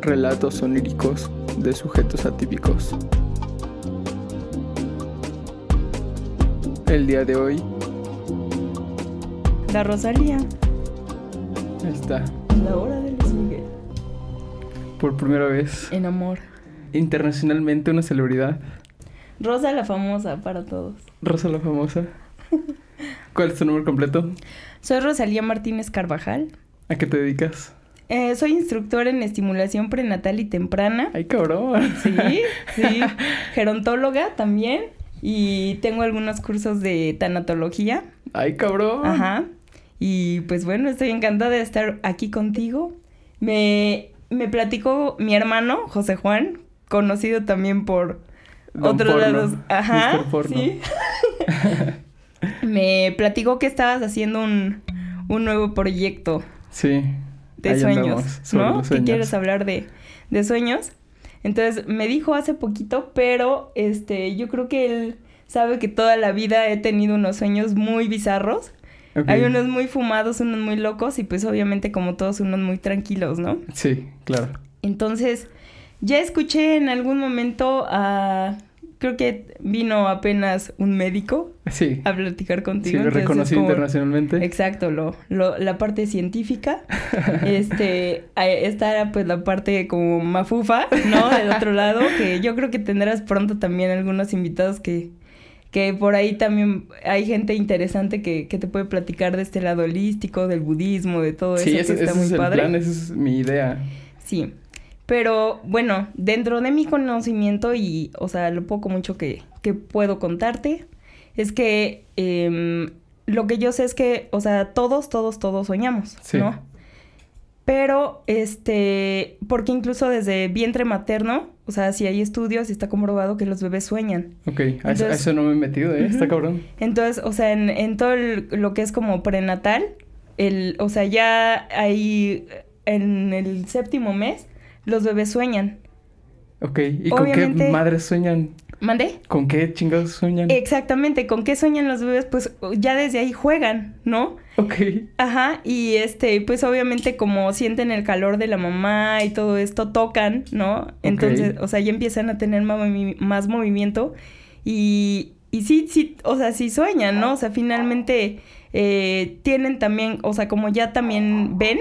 Relatos oníricos de sujetos atípicos. El día de hoy. La Rosalía. Está. La hora de Luis Miguel. Por primera vez. En amor. Internacionalmente una celebridad. Rosa la famosa para todos. Rosa la famosa. ¿Cuál es tu nombre completo? Soy Rosalía Martínez Carvajal. ¿A qué te dedicas? Eh, soy instructora en estimulación prenatal y temprana. Ay, cabrón. Sí, sí. Gerontóloga también. Y tengo algunos cursos de tanatología. Ay, cabrón. Ajá. Y pues bueno, estoy encantada de estar aquí contigo. Me, me platicó mi hermano, José Juan, conocido también por Don otros Porno, lados. Ajá. Sí. me platicó que estabas haciendo un, un nuevo proyecto Sí. De ahí sueños, ¿no? Que sueños. quieres hablar de, de sueños. Entonces me dijo hace poquito, pero este, yo creo que él sabe que toda la vida he tenido unos sueños muy bizarros. Hay unos muy fumados, unos muy locos y pues obviamente como todos unos muy tranquilos, ¿no? Sí, claro. Entonces, ya escuché en algún momento a... Creo que vino apenas un médico Sí. a platicar Sí, contigo. lo es reconocido como- internacionalmente. Exacto, lo, lo- la parte científica. este, a- está pues la parte como mafufa, ¿no? Del otro lado, que yo creo que tendrás pronto también algunos invitados que, que por ahí también hay gente interesante que, que te puede platicar de este lado holístico, del budismo, de todo Sí, eso, ese, que está ese muy es el padre. plan, esa es mi idea. Sí. Pero bueno, dentro de mi conocimiento y, o sea, lo poco mucho que, que puedo contarte, es que em, lo que yo sé es que, o sea, todos, todos, todos soñamos, Sí. ¿no? Pero, este, porque incluso desde vientre materno, o sea, si hay estudios y está comprobado que los bebés sueñan. Ok, a, eso, eso no me he metido, ¿eh? Está cabrón. Entonces, o sea, en, en todo el- lo que es como prenatal, el, o sea, ya ahí en el séptimo mes, los bebés sueñan. Ok, ¿y con Obviamente- qué madres sueñan? ¿Mande? ¿Con qué chingados sueñan? Exactamente, ¿con qué sueñan los bebés? Pues ya desde ahí juegan, ¿no? Ok, Ajá, y este, pues obviamente como sienten el calor de la mamá y todo esto, tocan, ¿no? Entonces, o sea, ya empiezan a tener más movimiento y, y sí, sí, o sea, sí sueñan, ¿no? O sea, finalmente eh, tienen también, o sea, como ya también ven,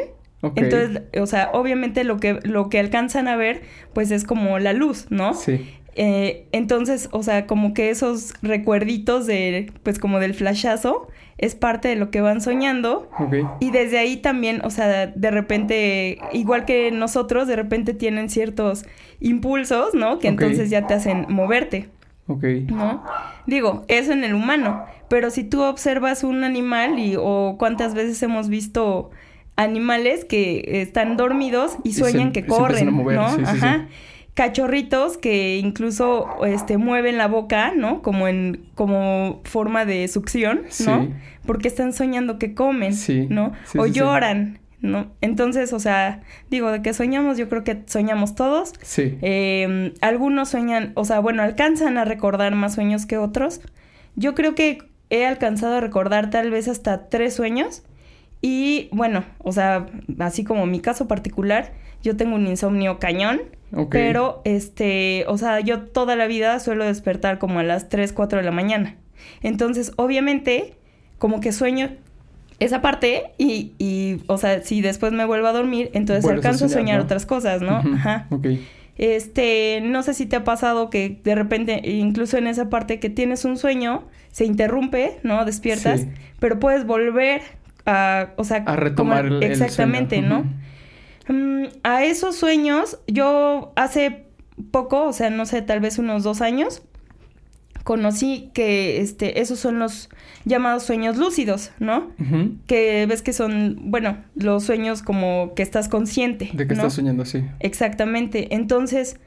entonces, o sea, obviamente lo que, lo que alcanzan a ver, pues es como la luz, ¿no? Sí, Eh, entonces, o sea, como que esos recuerditos de, pues como del flashazo, es parte de lo que van soñando. ok. Y desde ahí también, o sea, de repente, igual que nosotros, de repente tienen ciertos impulsos, ¿no? Que entonces ya te hacen moverte, Ok. ¿no? Digo, eso en el humano, pero si tú observas un animal y o cuántas veces hemos visto animales que están dormidos y sueñan y que se corren, mover, ¿no? sí, sí, sí. Ajá. Cachorritos que incluso este mueven la boca, ¿no? Como en como forma de succión, ¿no? Porque están soñando que comen, Sí, ¿no? o lloran, ¿no? Entonces, o sea, digo, de que soñamos, yo creo que soñamos todos. Sí. Eh, algunos sueñan, o sea, bueno, alcanzan a recordar más sueños que otros. Yo creo que he alcanzado a recordar tal vez hasta tres sueños. Y bueno, o sea, así como mi caso particular, yo tengo un insomnio cañón. Pero, este, o sea, yo toda la vida suelo despertar como a las 3, 4 de la mañana. Entonces, obviamente, como que sueño esa parte y, y, o sea, si después me vuelvo a dormir, entonces alcanzo a soñar, otras cosas, ¿no? Ajá. Ok. Este, no sé si te ha pasado que de repente, incluso en esa parte que tienes un sueño, se interrumpe, ¿no? Despiertas, Sí. pero puedes volver a, o sea, A retomar como- el- el exactamente, sueño. ¿no? Mm, a esos sueños, yo hace poco, o sea, no sé, tal vez unos dos años, conocí que este, esos son los llamados sueños lúcidos, ¿no? Que ves que son, bueno, los sueños como que estás consciente. ¿De ¿no? estás soñando así? Exactamente. Entonces,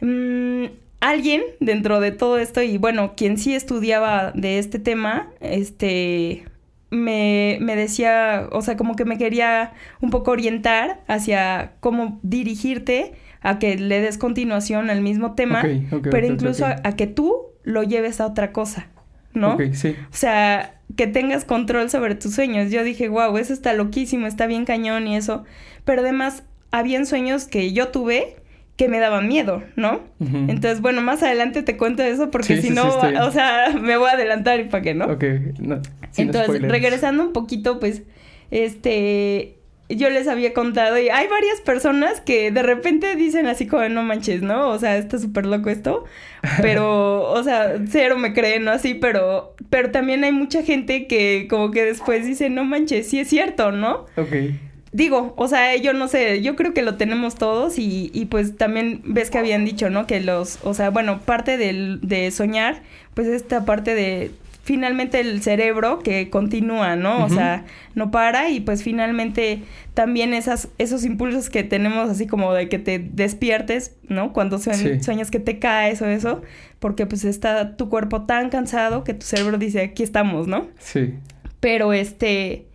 mm, alguien dentro de todo esto, y bueno, quien sí estudiaba de este tema, este, me, me decía, o sea, como que me quería un poco orientar hacia cómo dirigirte a que le des continuación al mismo tema, pero incluso. A, a que tú lo lleves a otra cosa, ¿no? Sí. O sea, que tengas control sobre tus sueños. Yo dije, wow, eso está loquísimo, está bien cañón y eso. Pero además, habían sueños que yo tuve que me daban miedo, ¿no? Entonces, bueno, más adelante te cuento eso porque si no, o sea, me voy a adelantar y para qué, ¿no? Ok, no, Entonces, regresando un poquito, pues, este, yo les había contado y hay varias personas que de repente dicen así como no manches, ¿no? O sea, está súper loco esto, pero, o sea, cero me creen, ¿no? Así, pero, pero también hay mucha gente que como que después dice, no manches, sí es cierto, ¿no? Ok. Digo, o sea, yo no sé, yo creo que lo tenemos todos y, y pues también ves que habían dicho, ¿no? Que los, o sea, bueno, parte del, de soñar, pues esta parte de finalmente el cerebro que continúa, ¿no? O sea, no para y pues finalmente también esas, esos impulsos que tenemos así como de que te despiertes, ¿no? Cuando sueñas que te caes o eso, porque pues está tu cuerpo tan cansado que tu cerebro dice, aquí estamos, ¿no? Sí. Pero este,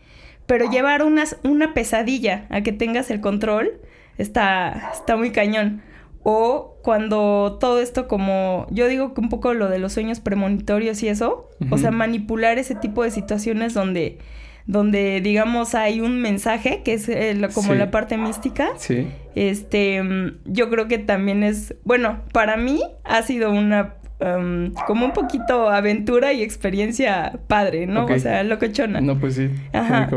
pero llevar unas, una pesadilla a que tengas el control está, está muy cañón. O cuando todo esto como, yo digo que un poco lo de los sueños premonitorios y eso, o sea, manipular ese tipo de situaciones donde, donde digamos hay un mensaje, que es eh, como la parte mística. Sí. Este, yo creo que también es, bueno, para mí ha sido una como un poquito aventura y experiencia padre, ¿no? O sea, locochona. No, pues sí. Ajá.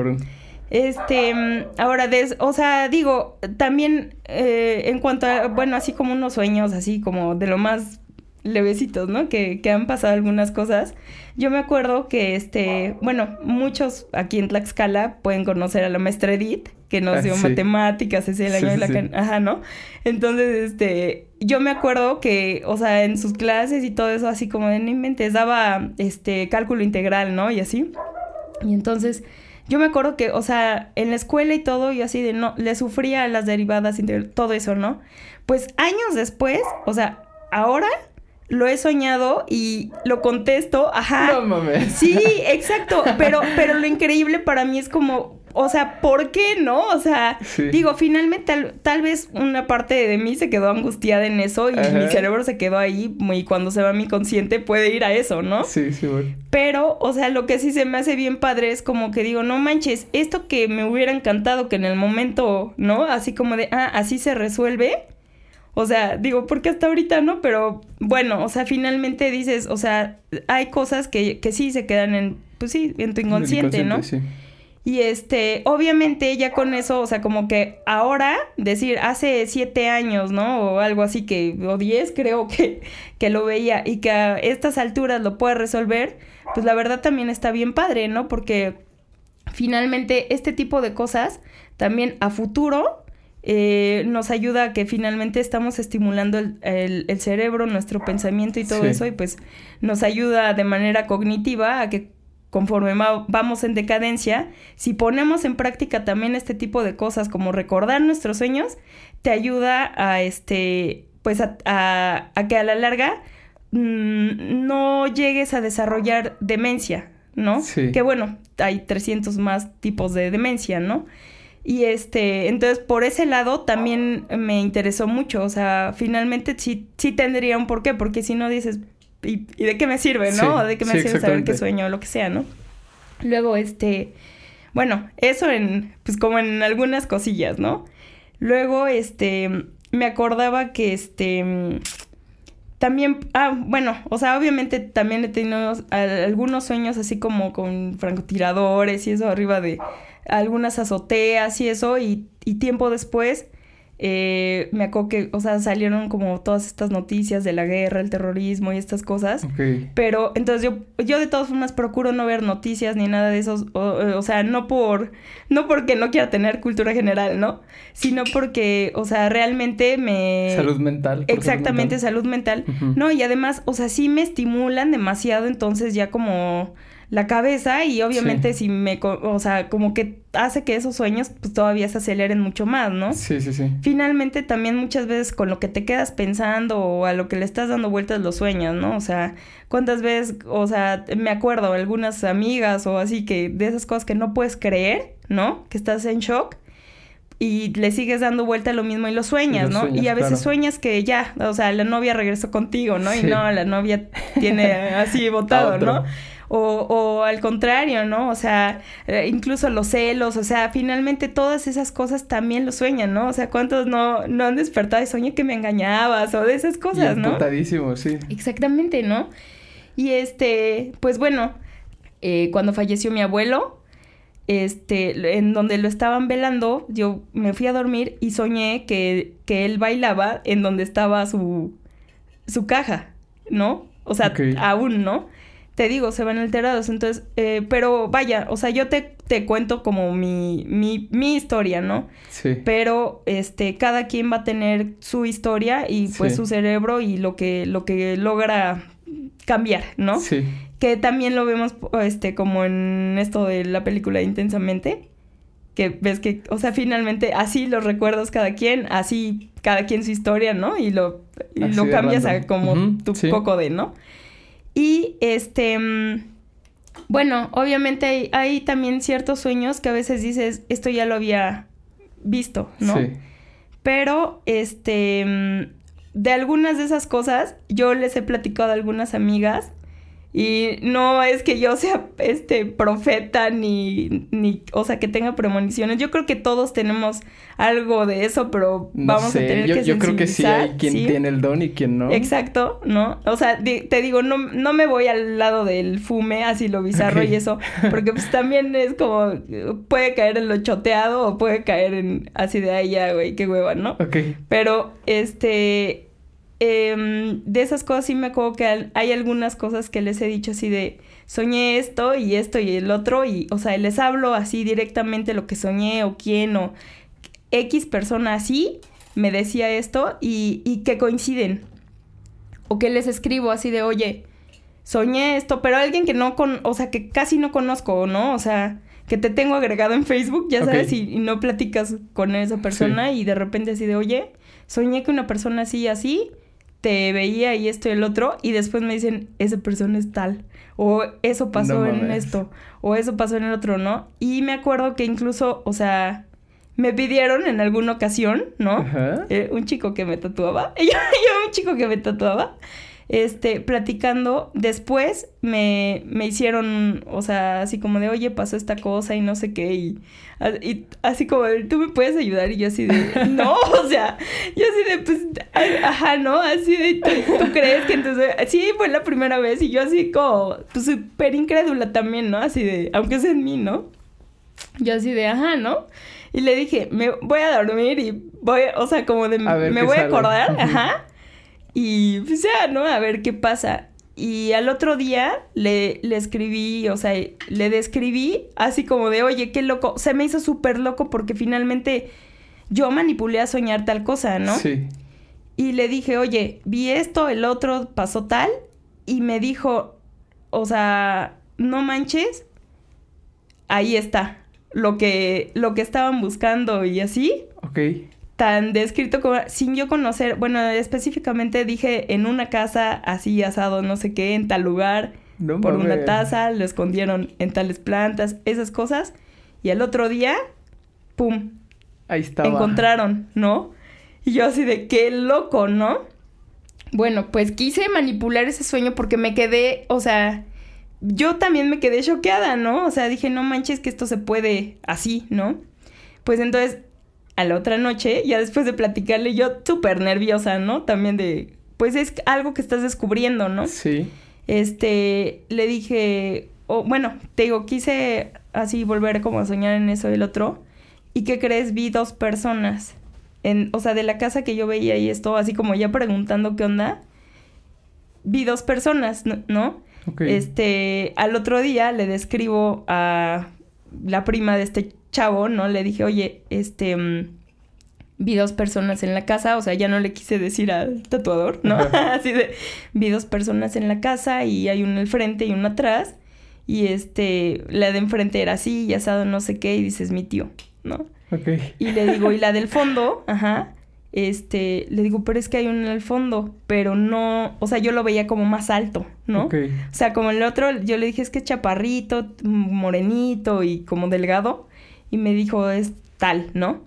Este, mm, ahora, des, o sea, digo, también eh, en cuanto a, bueno, así como unos sueños, así como de lo más levecitos, ¿no? Que, que han pasado algunas cosas. Yo me acuerdo que, este, bueno, muchos aquí en Tlaxcala pueden conocer a la maestra Edith, que nos ah, dio matemáticas, ese el año de la... Ajá, ¿no? Entonces, este, yo me acuerdo que, o sea, en sus clases y todo eso, así como de, no inventes, daba, este, cálculo integral, ¿no? Y así. Y entonces yo me acuerdo que, o sea, en la escuela y todo, yo así de no, le sufría las derivadas, todo eso, ¿no? Pues años después, o sea, ahora lo he soñado y lo contesto, ajá. No mames. Sí, exacto, pero, pero lo increíble para mí es como, o sea, ¿por qué no? O sea, digo, finalmente tal, vez una parte de mí se quedó angustiada en eso y mi cerebro se quedó ahí y cuando se va mi consciente puede ir a eso, ¿no? Sí, sí, bueno. Pero, o sea, lo que sí se me hace bien padre es como que digo, no manches, esto que me hubiera encantado que en el momento, ¿no? Así como de, ah, así se resuelve. O sea, digo, porque hasta ahorita no, pero bueno, o sea, finalmente dices, o sea, hay cosas que, que sí se quedan en, pues sí, en tu inconsciente, ¿no? Sí. Y este, obviamente ya con eso, o sea, como que ahora, decir, hace siete años, ¿no? O algo así que, o diez creo que, que lo veía y que a estas alturas lo puede resolver, pues la verdad también está bien padre, ¿no? Porque finalmente este tipo de cosas también a futuro eh, nos ayuda a que finalmente estamos estimulando el, el, cerebro, nuestro pensamiento y todo eso, y pues nos ayuda de manera cognitiva a que conforme vamos en decadencia, si ponemos en práctica también este tipo de cosas como recordar nuestros sueños, te ayuda a este, pues a, a, que a la larga mm, no llegues a desarrollar demencia, ¿no? Sí. Que bueno, hay 300 más tipos de demencia, ¿no? Y este, entonces por ese lado también me interesó mucho, o sea, finalmente sí, sí tendría un porqué, porque si no dices, ¿y, de qué me sirve, no? ¿De qué me sirve saber qué sueño o lo que sea, no? Luego, este, bueno, eso en, pues como en algunas cosillas, ¿no? Luego, este, me acordaba que, este, también, ah, bueno, o sea, obviamente también he tenido algunos sueños así como con francotiradores y eso arriba de algunas azoteas y eso, y, y tiempo después eh, me acuerdo que, o sea, salieron como todas estas noticias de la guerra, el terrorismo y estas cosas. Pero entonces yo, yo de todas formas procuro no ver noticias ni nada de esos. O, sea, no por, no porque no quiera tener cultura general, ¿no? Sino porque, o sea, realmente me... Salud mental. Exactamente, salud mental. No, y además, o sea, sí me estimulan demasiado, entonces ya como la cabeza y obviamente si me, o sea, como que hace que esos sueños pues todavía se aceleren mucho más, ¿no? Sí, sí, sí. Finalmente también muchas veces con lo que te quedas pensando o a lo que le estás dando vueltas los sueños, ¿no? O sea, cuántas veces, o sea, me acuerdo algunas amigas o así que de esas cosas que no puedes creer, ¿no? Que estás en shock y le sigues dando vuelta a lo mismo y lo sueñas, ¿no? y a veces sueñas que ya, o sea, la novia regresó contigo, ¿no? Y no, la novia tiene así votado, ¿no? O, o al contrario, ¿no? O sea, eh, incluso los celos, o sea, finalmente todas esas cosas también lo sueñan, ¿no? O sea, ¿cuántos no, no han despertado y soñé que me engañabas o de esas cosas, y ¿no? sí. Exactamente, ¿no? Y este, pues bueno, eh, cuando falleció mi abuelo, este, en donde lo estaban velando, yo me fui a dormir y soñé que, que él bailaba en donde estaba su, su caja, ¿no? O sea, aún, ¿no? Te digo, se van alterados, entonces, eh, pero vaya, o sea, yo te, te cuento como mi, mi, mi, historia, ¿no? Sí. Pero, este, cada quien va a tener su historia y pues su cerebro y lo que, lo que logra cambiar, ¿no? Sí. Que también lo vemos, este, como en esto de la película Intensamente, que ves que, o sea, finalmente así los recuerdos cada quien, así cada quien su historia, ¿no? Y lo, y lo cambias a como tu poco de, ¿no? Y este, mm, bueno, obviamente hay, también ciertos sueños que a veces dices, esto ya lo había visto, ¿no? Sí. Pero, este, mm, de algunas de esas cosas, yo les he platicado a algunas amigas y no es que yo sea este profeta ni, ni, o sea, que tenga premoniciones. Yo creo que todos tenemos algo de eso, pero vamos a tener yo, que Yo creo que sí hay quien tiene el don y quien no. Exacto, ¿no? O sea, te digo, no, no me voy al lado del fume, así lo bizarro y eso, porque pues también es como, puede caer en lo choteado o puede caer en así de ahí ya, güey, qué hueva, ¿no? Ok. Pero, este, Em, de esas cosas sí me acuerdo que hay algunas cosas que les he dicho así de soñé esto y esto y el otro y o sea les hablo así directamente lo que soñé o quién o X persona así me decía esto y, y que coinciden. O que les escribo así de oye soñé esto pero alguien que no con o sea que casi no conozco no o sea que te tengo agregado en Facebook ya sabes y, no platicas con esa persona y de repente así de oye soñé que una persona así así te veía y esto y el otro, y después me dicen, esa persona es tal, o eso pasó en esto, o eso pasó en el otro, ¿no? Y me acuerdo que incluso, o sea, me pidieron en alguna ocasión, ¿no? Eh, un chico que me tatuaba, yo, yo un chico que me tatuaba, este, platicando, después me, me hicieron, o sea, así como de, oye, pasó esta cosa y no sé qué, y, así como, tú me puedes ayudar, y yo así de, no, o sea, yo así de, pues, ajá, ¿no? Así de, ¿tú, crees que entonces, sí, fue la primera vez, y yo así como, pues, súper incrédula también, ¿no? Así de, aunque es en mí, ¿no? Yo así de, ajá, ¿no? Y le dije, me voy a dormir y voy, o sea, como de, me voy a acordar, ajá. Y pues ya, ¿no? A ver qué pasa. Y al otro día le, le escribí, o sea, le describí así como de, oye, qué loco. Se me hizo súper loco porque finalmente yo manipulé a soñar tal cosa, ¿no? Sí. Y le dije, oye, vi esto, el otro pasó tal. Y me dijo, o sea, no manches, ahí está. Lo que, lo que estaban buscando y así. Ok tan descrito como sin yo conocer, bueno, específicamente dije en una casa así asado, no sé qué, en tal lugar, por una taza, lo escondieron en tales plantas, esas cosas, y al otro día, ¡pum! Ahí estaba. Encontraron, ¿no? Y yo así de qué loco, ¿no? Bueno, pues quise manipular ese sueño porque me quedé, o sea, yo también me quedé choqueada, ¿no? O sea, dije, no manches que esto se puede así, ¿no? Pues entonces a la otra noche, ya después de platicarle, yo súper nerviosa, ¿no? También de, pues es algo que estás descubriendo, ¿no? Sí. Este, le dije, o bueno, te digo, quise así volver como a soñar en eso y el otro. ¿Y qué crees? Vi dos personas. En, o sea, de la casa que yo veía y esto, así como ya preguntando qué onda, vi dos personas, ¿no? Este, al otro día le describo a la prima de este chavo, ¿no? Le dije, oye, este, mm, vi dos personas en la casa, o sea, ya no le quise decir al tatuador, ¿no? Así de, vi dos personas en la casa y hay uno al frente y uno atrás. Y este, la de enfrente era así, y asado no sé qué, y dices, mi tío, ¿no? Ok. Y le digo, y la del fondo, ajá, este, le digo, pero es que hay uno en el fondo, pero no, o sea, yo lo veía como más alto, ¿no? Ok. O sea, como el otro, yo le dije, es que es chaparrito, morenito y como delgado y me dijo, es tal, ¿no?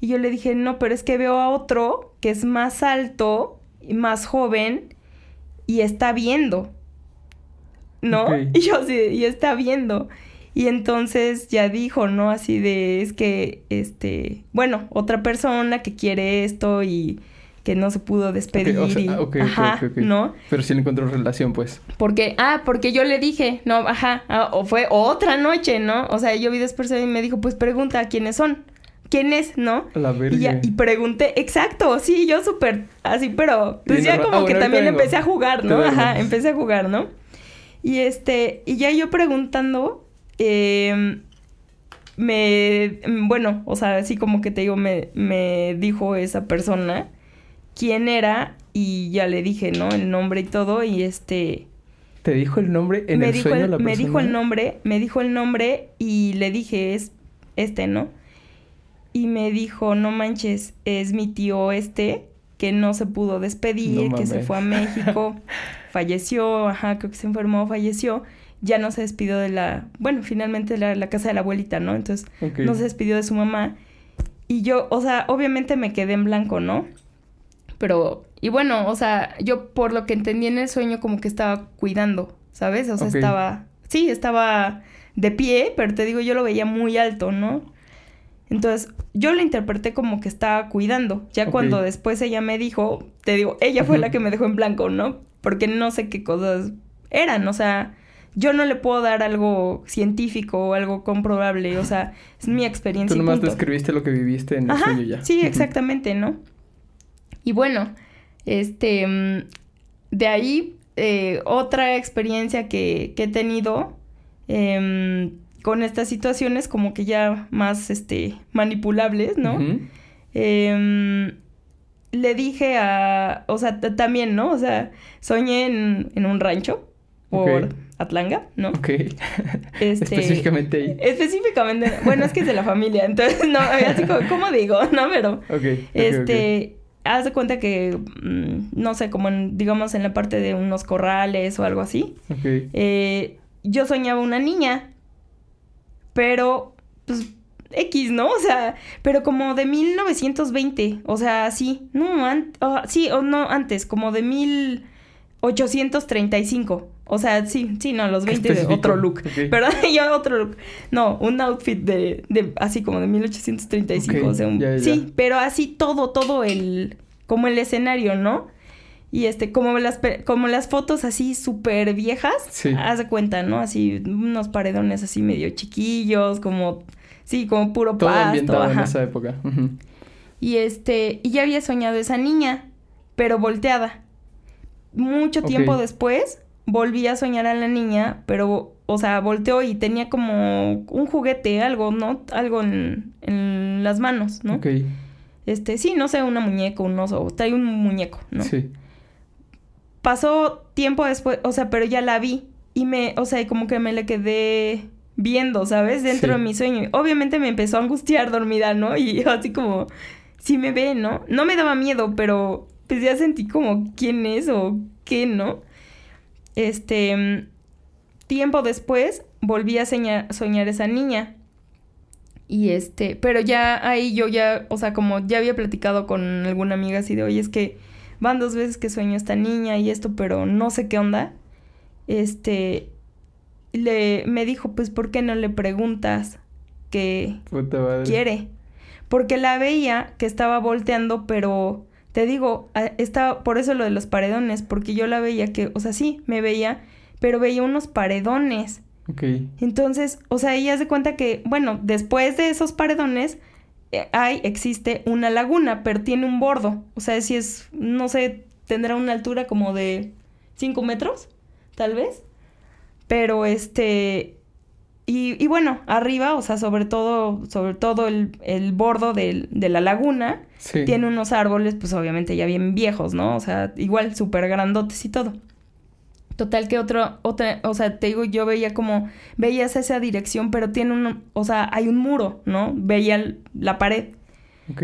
Y yo le dije, no, pero es que veo a otro que es más alto y más joven y está viendo. ¿no? Y yo así, y está viendo. Y entonces ya dijo, ¿no? Así de, es que, este, bueno, otra persona que quiere esto y que no se pudo despedir o sea, y, ah, ok, ok, ajá, ok, ok. ¿no? Pero sí le encontró relación, pues. Porque, ah, porque yo le dije, no, ajá, ah, o fue otra noche, ¿no? O sea, yo vi después y me dijo, pues pregunta quiénes son, quién es, ¿no? La verga. Y, ya, y pregunté, exacto, sí, yo súper así, pero pues ya como Ah, que también empecé a jugar, ¿no? Ajá, empecé a jugar, ¿no? Y este, y ya yo preguntando, eh, me, bueno, o sea, así como que te digo, me, me dijo esa persona quién era y ya le dije, ¿no? El nombre y todo y este ¿Te dijo el nombre en me el dijo sueño el, la me persona? dijo el nombre, me dijo el nombre y le dije es este, ¿no? Y me dijo, no manches, es mi tío este que no se pudo despedir, No que se fue a México, falleció, ajá, creo que se enfermó, falleció, ya no se despidió de la, bueno, finalmente de la, la casa de la abuelita, ¿no? Entonces no se despidió de su mamá. Y yo, o sea, obviamente me quedé en blanco, ¿no? Pero, y bueno, o sea, yo por lo que entendí en el sueño como que estaba cuidando, ¿sabes? O sea, estaba, sí, estaba de pie, pero te digo, yo lo veía muy alto, ¿no? Entonces, yo lo interpreté como que estaba cuidando. Ya cuando después ella me dijo, te digo, ella fue la que me dejó en blanco, ¿no? Porque no sé qué cosas eran, o sea, yo no le puedo dar algo científico o algo comprobable, o sea, es mi experiencia. Tú y nomás describiste lo que viviste en el Ajá, sueño ya. sí, exactamente, ¿no? Y bueno, este, mm, de ahí, eh, otra experiencia que, que he tenido em, con estas situaciones como que ya más, este, manipulables, ¿no? Em, le dije a, o sea, también, ¿no? O sea, soñé en, en un rancho por Ok. Atlanga, ¿no? Ok. Este, Específicamente ahí. Específicamente, bueno, es que es de la familia, entonces no, así como, ¿cómo digo? No, pero Ok. ok, este, haz de cuenta que, mm, no sé, como en, digamos en la parte de unos corrales o algo así, eh, yo soñaba una niña, pero, pues, X, ¿no? O sea, pero como de 1920, o sea, sí, no, ah, sí, o no, antes, como de 1835, o sea, sí, sí, no, los Qué 20 de otro look, Ok. perdón, yo otro look, no, un outfit de, de así como de 1835, Ok, o sea, un- ya, ya. sí, pero así todo, todo el, como el escenario, ¿no? Y este, como las, como las fotos así súper viejas, Sí. haz de cuenta, ¿no? Así, unos paredones así medio chiquillos, como, sí, como puro Todo pasto, ambientado en esa época. Y este, y ya había soñado esa niña, pero volteada. Mucho tiempo después, volví a soñar a la niña, pero, o sea, volteó y tenía como un juguete, algo, ¿no? Algo en, en las manos, ¿no? Ok. Este, sí, no sé, una muñeca, un oso, trae un muñeco, ¿no? Sí. pasó tiempo después, o sea, pero ya la vi y me, o sea, y como que me la quedé viendo, ¿sabes? Dentro Sí. de mi sueño. Obviamente me empezó a angustiar dormida, ¿no? Y así como, sí me ve, ¿no? No me daba miedo, pero pues ya sentí como quién es o qué, ¿no? Este, mm, tiempo después volví a soñar, soñar esa niña. Y este, pero ya ahí yo ya, o sea, como ya había platicado con alguna amiga así de, oye, es que van dos veces que sueño esta niña y esto, pero no sé qué onda. Este, le, me dijo, pues, ¿por qué no le preguntas qué quiere? Porque la veía que estaba volteando, pero te digo, estaba, por eso lo de los paredones, porque yo la veía que, o sea, sí, me veía, pero veía unos paredones. Ok. Entonces, o sea, ella se cuenta que, bueno, después de esos paredones, eh, hay, existe una laguna, pero tiene un bordo. O sea, si es, no sé, tendrá una altura como de 5 metros, tal vez. Pero este. Y, y bueno, arriba, o sea, sobre todo, sobre todo el, el bordo del- de la laguna, Sí. tiene unos árboles, pues obviamente ya bien viejos, ¿no? O sea, igual súper grandotes y todo. Total que otro, otra, o sea, te digo, yo veía como, veías esa dirección, pero tiene un, o sea, hay un muro, ¿no? Veía la pared. Ok.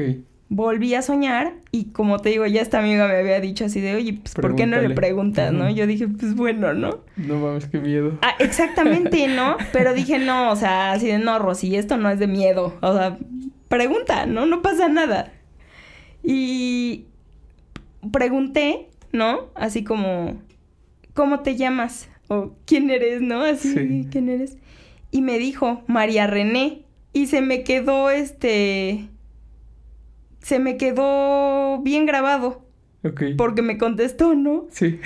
Volví a soñar y como te digo, ya esta amiga me había dicho así de, oye, pues, ¿por qué no le preguntas, no? Yo dije, pues bueno, ¿no? No mames, qué miedo. Ah, exactamente, ¿no? Pero dije, no, o sea, así de, no, Rosy, esto no es de miedo. O sea, pregunta, ¿no? No pasa nada. Y pregunté, ¿no? Así como, ¿cómo te llamas? o quién eres, ¿no? Así, Sí. ¿quién eres? Y me dijo, María René. Y se me quedó este. Se me quedó bien grabado. Ok. Porque me contestó, ¿no? Sí.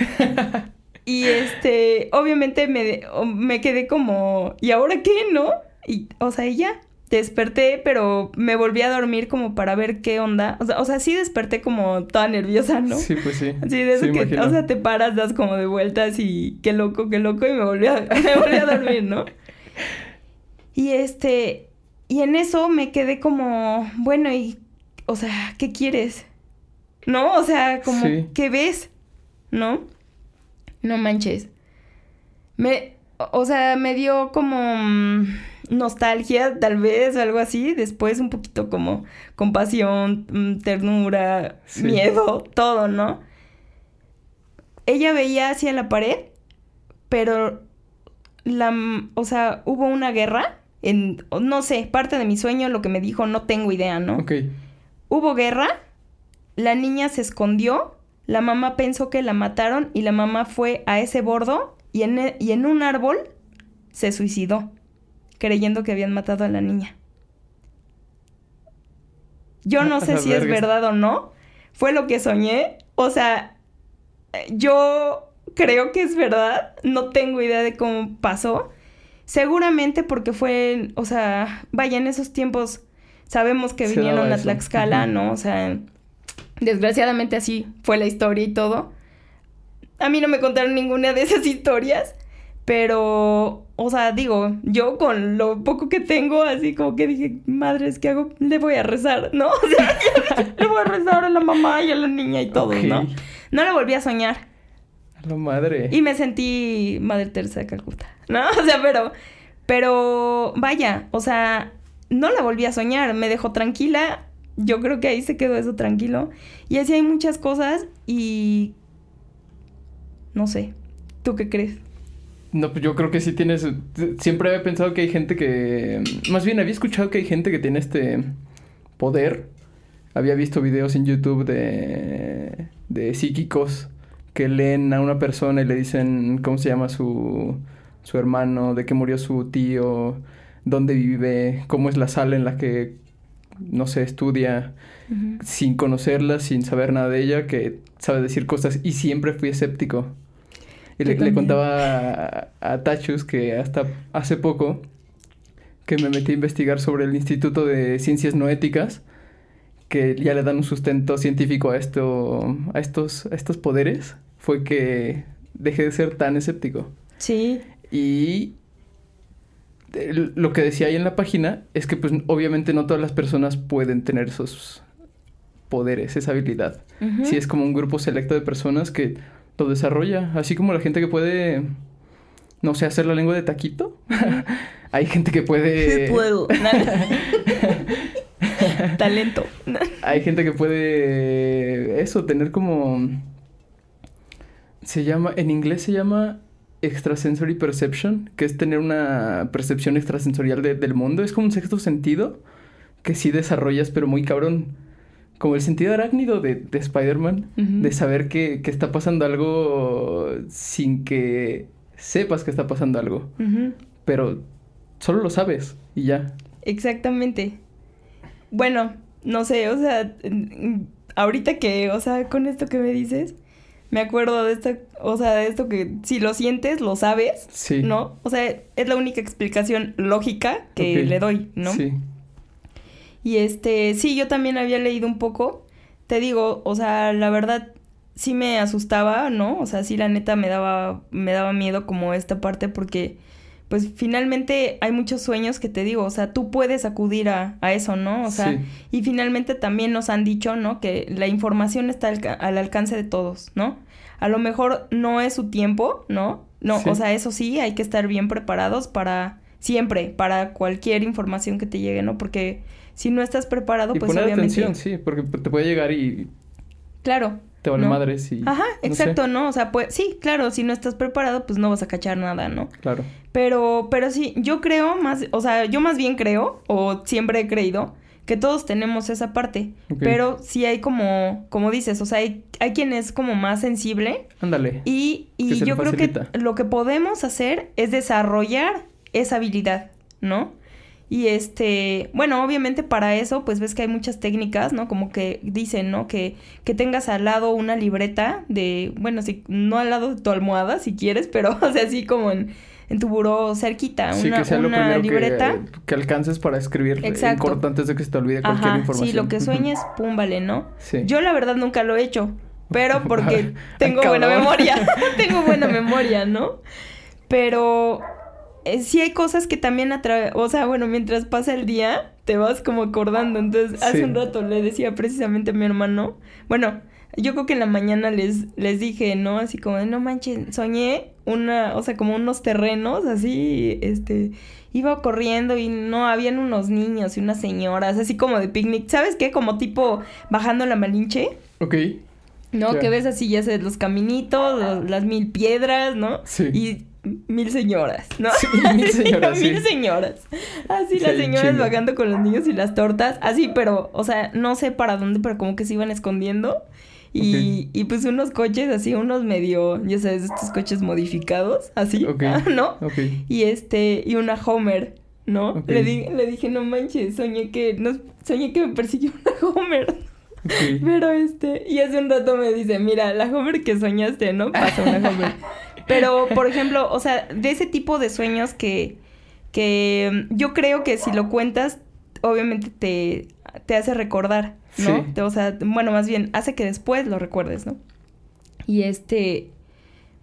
Y este, obviamente me, me quedé como, ¿y ahora qué, no? Y, o sea, ya, desperté, pero me volví a dormir como para ver qué onda. O sea, o sea sí desperté como toda nerviosa, ¿no? Sí, pues sí. Así de eso Sí, que, imagino. o sea, te paras, das como de vueltas y qué loco, qué loco, y me volví a, me volví a dormir, ¿no? Y este, y en eso me quedé como, bueno, y, o sea, ¿qué quieres? ¿No? O sea, como, Sí. ¿qué ves? ¿No? No manches. Me, o sea, me dio como mm, nostalgia, tal vez, o algo así. Después un poquito como compasión, mm, ternura, Sí. miedo, todo, ¿no? Ella veía hacia la pared, pero la, mm, o sea, hubo una guerra en, no sé, parte de mi sueño, lo que me dijo, no tengo idea, ¿no? Ok. Hubo guerra, la niña se escondió, la mamá pensó que la mataron y la mamá fue a ese bordo y en, e- y en un árbol se suicidó, creyendo que habían matado a la niña. Yo no sé si es verdad o no, fue lo que soñé, o sea, yo creo que es verdad, no tengo idea de cómo pasó. Seguramente porque fue, o sea, vaya, en esos tiempos sabemos que Se vinieron a. Tlaxcala. ¿no? O sea, desgraciadamente así fue la historia y todo. A mí no me contaron ninguna de esas historias, pero, o sea, digo, yo con lo poco que tengo, así como que dije, madres, ¿qué hago? Le voy a rezar, ¿no? O sea, le voy a rezar a la mamá y a la niña y todos, Ok. ¿no? No la volví a soñar. A la madre. Y me sentí Madre Teresa de Calcuta, ¿no? O sea, pero, pero, vaya, o sea, no la volví a soñar, me dejó tranquila, yo creo que ahí se quedó eso tranquilo. Y así hay muchas cosas y... No sé, ¿tú qué crees? No, pues yo creo que sí tienes. Siempre había pensado que hay gente que. Más bien, había escuchado que hay gente que tiene este poder. Había visto videos en YouTube de. de psíquicos que leen a una persona y le dicen cómo se llama su. su hermano, de qué murió su tío, dónde vive, cómo es la sala en la que. no sé, estudia, sin conocerla, sin saber nada de ella, que sabe decir cosas y siempre fui escéptico. Y le, contaba a, a Tachus que hasta hace poco que me metí a investigar sobre el Instituto de Ciencias No Éticas, que ya le dan un sustento científico a esto, a estos, a estos poderes, fue que dejé de ser tan escéptico. Sí, Y lo que decía ahí en la página es que pues obviamente no todas las personas pueden tener esos poderes, esa habilidad. ujú. Sí es como un grupo selecto de personas que lo desarrolla, así como la gente que puede no sé, hacer la lengua de taquito. Hay gente que puede Sí puedo. Talento. Hay gente que puede eso, tener como se llama en inglés se llama extrasensory perception, que es tener una percepción extrasensorial de- del mundo, es como un sexto sentido que sí desarrollas, pero muy cabrón. Como el sentido arácnido de, de Spider-Man, de saber que, que está pasando algo sin que sepas que está pasando algo, pero solo lo sabes y ya. Exactamente. Bueno, no sé, o sea, ahorita que, o sea, con esto que me dices, me acuerdo de esta, o sea, de esto que si lo sientes, lo sabes, Sí. ¿no? O sea, es la única explicación lógica que le doy, ¿no? Sí. Y este, sí, yo también había leído un poco. Te digo, o sea, la verdad sí me asustaba, ¿no? O sea, sí la neta me daba me daba miedo como esta parte porque pues finalmente hay muchos sueños que te digo, o sea, tú puedes acudir a, a eso, ¿no? O sea, Sí. y finalmente también nos han dicho, ¿no? Que la información está al, al alcance de todos, ¿no? A lo mejor no es su tiempo, ¿no? No, Sí. o sea, eso sí, hay que estar bien preparados para siempre, para cualquier información que te llegue, ¿no? Porque si no estás preparado, Y pues poner obviamente. atención, sí, porque te puede llegar y Claro. Te vale ¿no? madres y... Ajá, no exacto, sé. ¿no? O sea, pues sí, claro, si no estás preparado, pues no vas a cachar nada, ¿no? Claro. Pero, pero sí, yo creo más, o sea, yo más bien creo, o siempre he creído, que todos tenemos esa parte, pero sí hay como, como dices, o sea, hay, hay quien es como más sensible Ándale. y, y yo creo que lo que podemos hacer es desarrollar esa habilidad, ¿no? Y este, bueno, obviamente para eso, pues ves que hay muchas técnicas, ¿no? Como que dicen, ¿no? Que, que tengas al lado una libreta de, bueno, si, no al lado de tu almohada, si quieres, pero, o sea, así como en, en tu buró cerquita, Sí, una, que sea una libreta. que, que alcances para escribir en Exacto. corto antes de que se te olvide cualquier Ajá, información. sí, lo que sueñes, pum, vale, ¿no? Sí. Yo la verdad nunca lo he hecho, pero porque tengo buena memoria, tengo buena memoria, ¿no? Pero eh, sí hay cosas que también atrae, o sea, bueno, mientras pasa el día, te vas como acordando. Entonces, hace un rato le decía precisamente a mi hermano, bueno, yo creo que en la mañana les, les dije, ¿no? Así como, no manches, soñé una, o sea, como unos terrenos, así, este, iba corriendo y no, habían unos niños y unas señoras, así como de picnic, ¿sabes qué? Como tipo bajando la Malinche. Ok. ¿no? Que ves así, ya sabes, los caminitos, los- las mil piedras, ¿no? Sí. Y mil señoras, ¿no? Sí, mil señoras, mil sí. señoras. Así Sí, las señoras bajando con los niños y las tortas, así, pero, o sea, no sé para dónde, pero como que se iban escondiendo. Y, y pues unos coches así, unos medio, ya sabes, estos coches modificados, así, Ok. ¿no? Ok. Y este, y una Homer, ¿no? Le, di- le dije, no manches, soñé que, no, soñé que me persiguió una Homer. Pero este, y hace un rato me dice, mira, la Homer que soñaste, ¿no? Pasa una Homer. Pero, por ejemplo, o sea, de ese tipo de sueños que, que mm, yo creo que si lo cuentas, obviamente te, te hace recordar, ¿no? Sí. O sea, bueno, más bien, hace que después lo recuerdes, ¿no? Y este,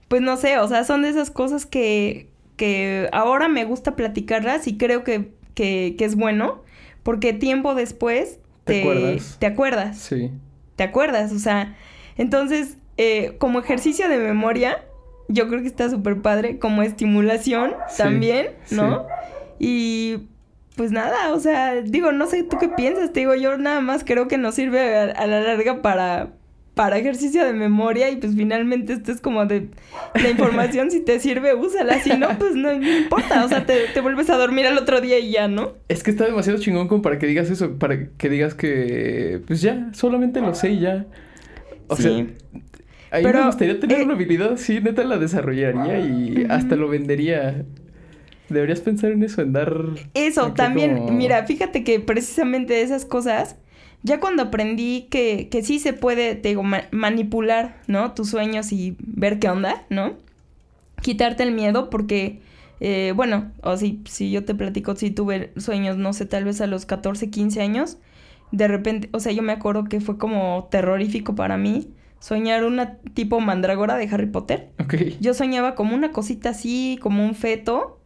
pues no sé, o sea, son de esas cosas que, que ahora me gusta platicarlas y creo que, que, que es bueno, porque tiempo después ¿Te te, acuerdas? te acuerdas Sí. te acuerdas, o sea, entonces, eh, como ejercicio de memoria, yo creo que está súper padre, como estimulación Sí, también, sí. ¿no? Y pues nada, o sea, digo, no sé tú qué piensas, te digo, yo nada más creo que nos sirve a, a la larga para, para ejercicio de memoria y pues finalmente esto es como de la información, si te sirve, úsala, si no, pues no, no importa, o sea, te, te vuelves a dormir al otro día y ya, ¿no? Es que está demasiado chingón como para que digas eso, para que digas que, pues ya, solamente lo sé y ya. O Sí. sea, a mí Pero, me gustaría tener eh, una habilidad así, neta la desarrollaría y hasta lo vendería. Deberías pensar en eso, en dar... Eso, también, como- mira, fíjate que precisamente esas cosas, ya cuando aprendí que, que sí se puede, te digo, ma- manipular, ¿no? Tus sueños y ver qué onda, ¿no? Quitarte el miedo porque, eh, bueno, o si, si yo te platico, si tuve sueños, no sé, tal vez a los 14, 15 años, de repente, o sea, yo me acuerdo que fue como terrorífico para mí soñar una tipo mandrágora de Harry Potter. Ok. Yo soñaba como una cosita así, como un feto.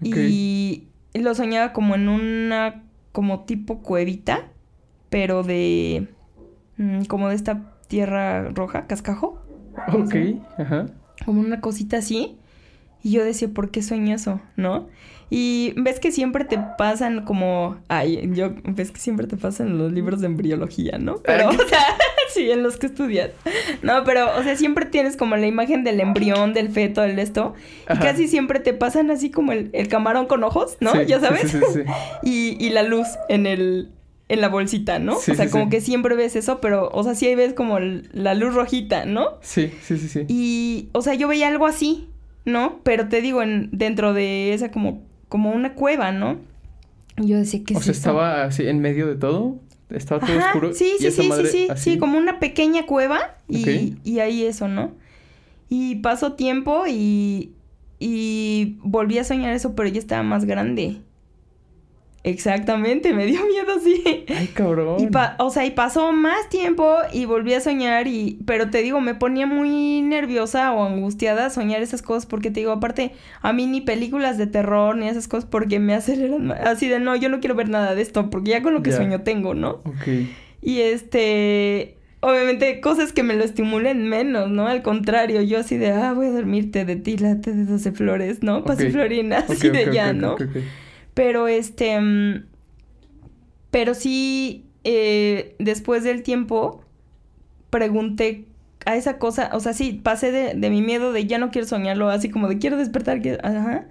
Y lo soñaba como en una, como tipo cuevita, pero de, mm, como de esta tierra roja, cascajo. Ok, ajá. Como una cosita así. Y yo decía, ¿por qué sueño eso? ¿No? Y ves que siempre te pasan como... Ay, yo... Ves que siempre te pasan los libros de embriología, ¿no? Pero, o sea... sí, en los que estudias. No, pero, o sea, siempre tienes como la imagen del embrión, del feto, del esto. Y Ajá. casi siempre te pasan así como el, el camarón con ojos, ¿no? Sí, ya sabes. sí, sí, y, y la luz en el... En la bolsita, ¿no? Sí, o sea, sí, como sí. que siempre ves eso, pero, o sea, sí ahí ves como la luz rojita, ¿no? Sí, sí, sí, sí. Y, o sea, yo veía algo así, ¿no? Pero te digo, en, dentro de esa como, como una cueva, ¿no? Y yo decía, ¿qué o es sea, eso? estaba así en medio de todo. Estaba todo Ajá, oscuro. sí, sí, sí, madre sí, sí, así. sí, como una pequeña cueva y, y ahí eso, ¿no? Y pasó tiempo y, y volví a soñar eso, pero ya estaba más grande. Exactamente, me dio miedo, sí. Ay, cabrón. Y pa- o sea, y pasó más tiempo y volví a soñar y... Pero te digo, me ponía muy nerviosa o angustiada soñar esas cosas porque te digo, aparte, a mí ni películas de terror ni esas cosas porque me aceleran más. Así de, no, yo no quiero ver nada de esto porque ya con lo que sueño tengo, ¿no? Ok. Y este... Obviamente cosas que me lo estimulen menos, ¿no? Al contrario, yo así de, ah, voy a dormirte de ti, late de 12 flores, ¿no? Pasiflorina, Ok, así de ok, ya, ¿no? Pero este. mm, Pero sí, eh, después del tiempo, pregunté a esa cosa. O sea, sí, pasé de, de mi miedo de ya no quiero soñarlo, así como de quiero despertar. Que, ajá.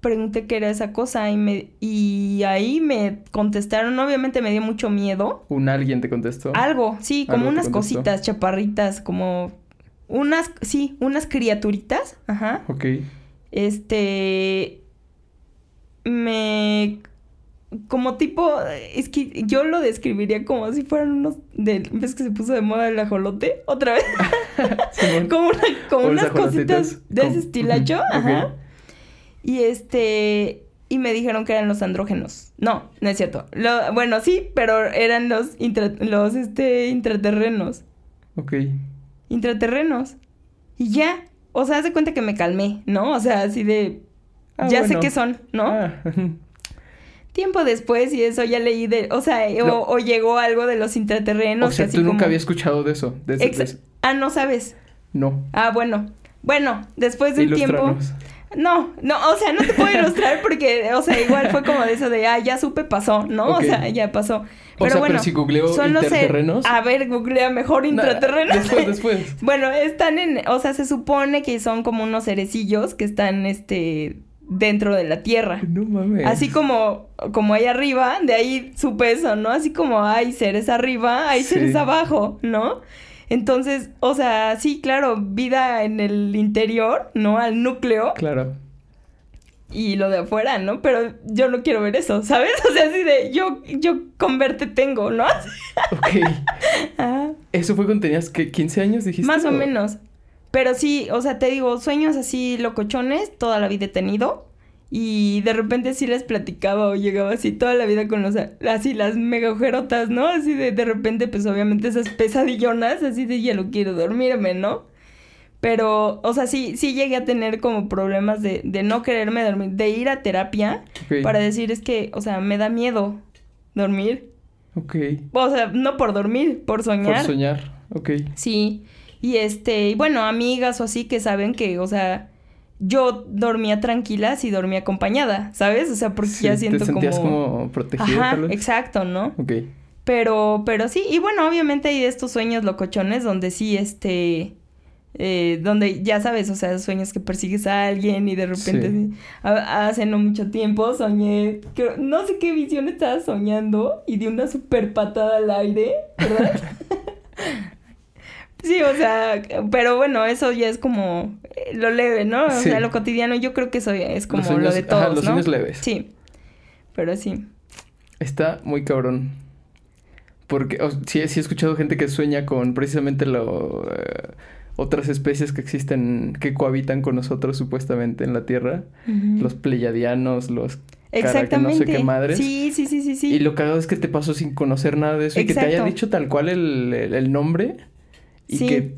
pregunté qué era esa cosa y me y ahí me contestaron, obviamente me dio mucho miedo. ¿Un alguien te contestó? Algo, sí, como unas cositas chaparritas, como unas, sí, unas criaturitas, ajá. Ok. Este me como tipo es que yo lo describiría como si fueran unos de ves que se puso de moda el ajolote otra vez. Como una como unas cositas de ese estilacho ajá. Y este y me dijeron que eran los andrógenos. No no es cierto. Lo- bueno sí pero eran los intra- los este intraterrenos. Ok. intraterrenos. Y ya. O sea haz de cuenta que me calmé no o sea así de Ah, ya sé qué son no Ah, tiempo después y eso ya leí de, o sea, o, No. o llegó algo de los intraterrenos. o sea, que tú nunca como- habías escuchado de eso. De, Ah, no sabes. No. Ah, bueno. Bueno, después de un tiempo. No, no, o sea, no te puedo ilustrar porque, o sea, igual fue como de eso de, ah, ya supe, pasó, ¿no? O sea, ya pasó. O Pero sea, bueno, pero si googleo son los. A ver, googlea mejor intraterrenos. Después, después. Bueno, están en, o sea, se supone que son como unos cerecillos que están, este, dentro de la Tierra. No mames. Así como, como hay arriba, de ahí su peso, ¿no? Así como hay seres arriba, hay Sí. seres abajo, ¿no? Entonces, o sea, sí, claro, vida en el interior, ¿no? Al núcleo Claro. y lo de afuera, ¿no? Pero yo no quiero ver eso, ¿sabes? O sea, así de, yo, yo con verte tengo, ¿no? Ok. Ajá. ¿Eso fue cuando tenías que 15 años, dijiste? Más o menos. Pero sí, o sea, te digo, sueños así locochones, toda la vida he tenido. Y de repente sí les platicaba o llegaba así toda la vida con los, así las mega ojerotas, ¿no? Así de, de repente, pues obviamente esas pesadillonas, así de ya lo quiero dormirme, ¿no? Pero, o sea, sí, sí llegué a tener como problemas de, de no quererme dormir, de ir a terapia para decir es que, o sea, me da miedo dormir. Ok. O sea, no por dormir, por soñar. Por soñar. Ok. Sí, y este, y bueno, amigas o así que saben que, o sea, yo dormía tranquila si dormía acompañada, ¿sabes? O sea, porque Sí, ya siento Te sentías como... como, protegida, Ajá, tal vez. exacto, ¿no? Ok. Pero, pero sí, y bueno, obviamente hay estos sueños locochones donde sí, este, eh, donde ya sabes, o sea, sueños que persigues a alguien y de repente, Sí. hace no mucho tiempo soñé, creo- no sé qué visión estaba soñando y di una super patada al aire, ¿verdad? sí, o sea, pero bueno, eso ya es como eh, lo leve, ¿no? O Sí. sea, lo cotidiano, yo creo que eso es como sueños- lo de todos, ajá, los ¿no? sueños leves. Sí, pero sí. Está muy cabrón. Porque o- sí, sí he escuchado gente que sueña con precisamente lo, eh, otras especies que existen, que cohabitan con nosotros supuestamente en la Tierra. Los pleyadianos, los... Exactamente. no sé qué madres. Sí, sí, sí, sí, sí. Y lo cagado es que te pasó sin conocer nada de eso y que te haya dicho tal cual el, el- el nombre y Sí. que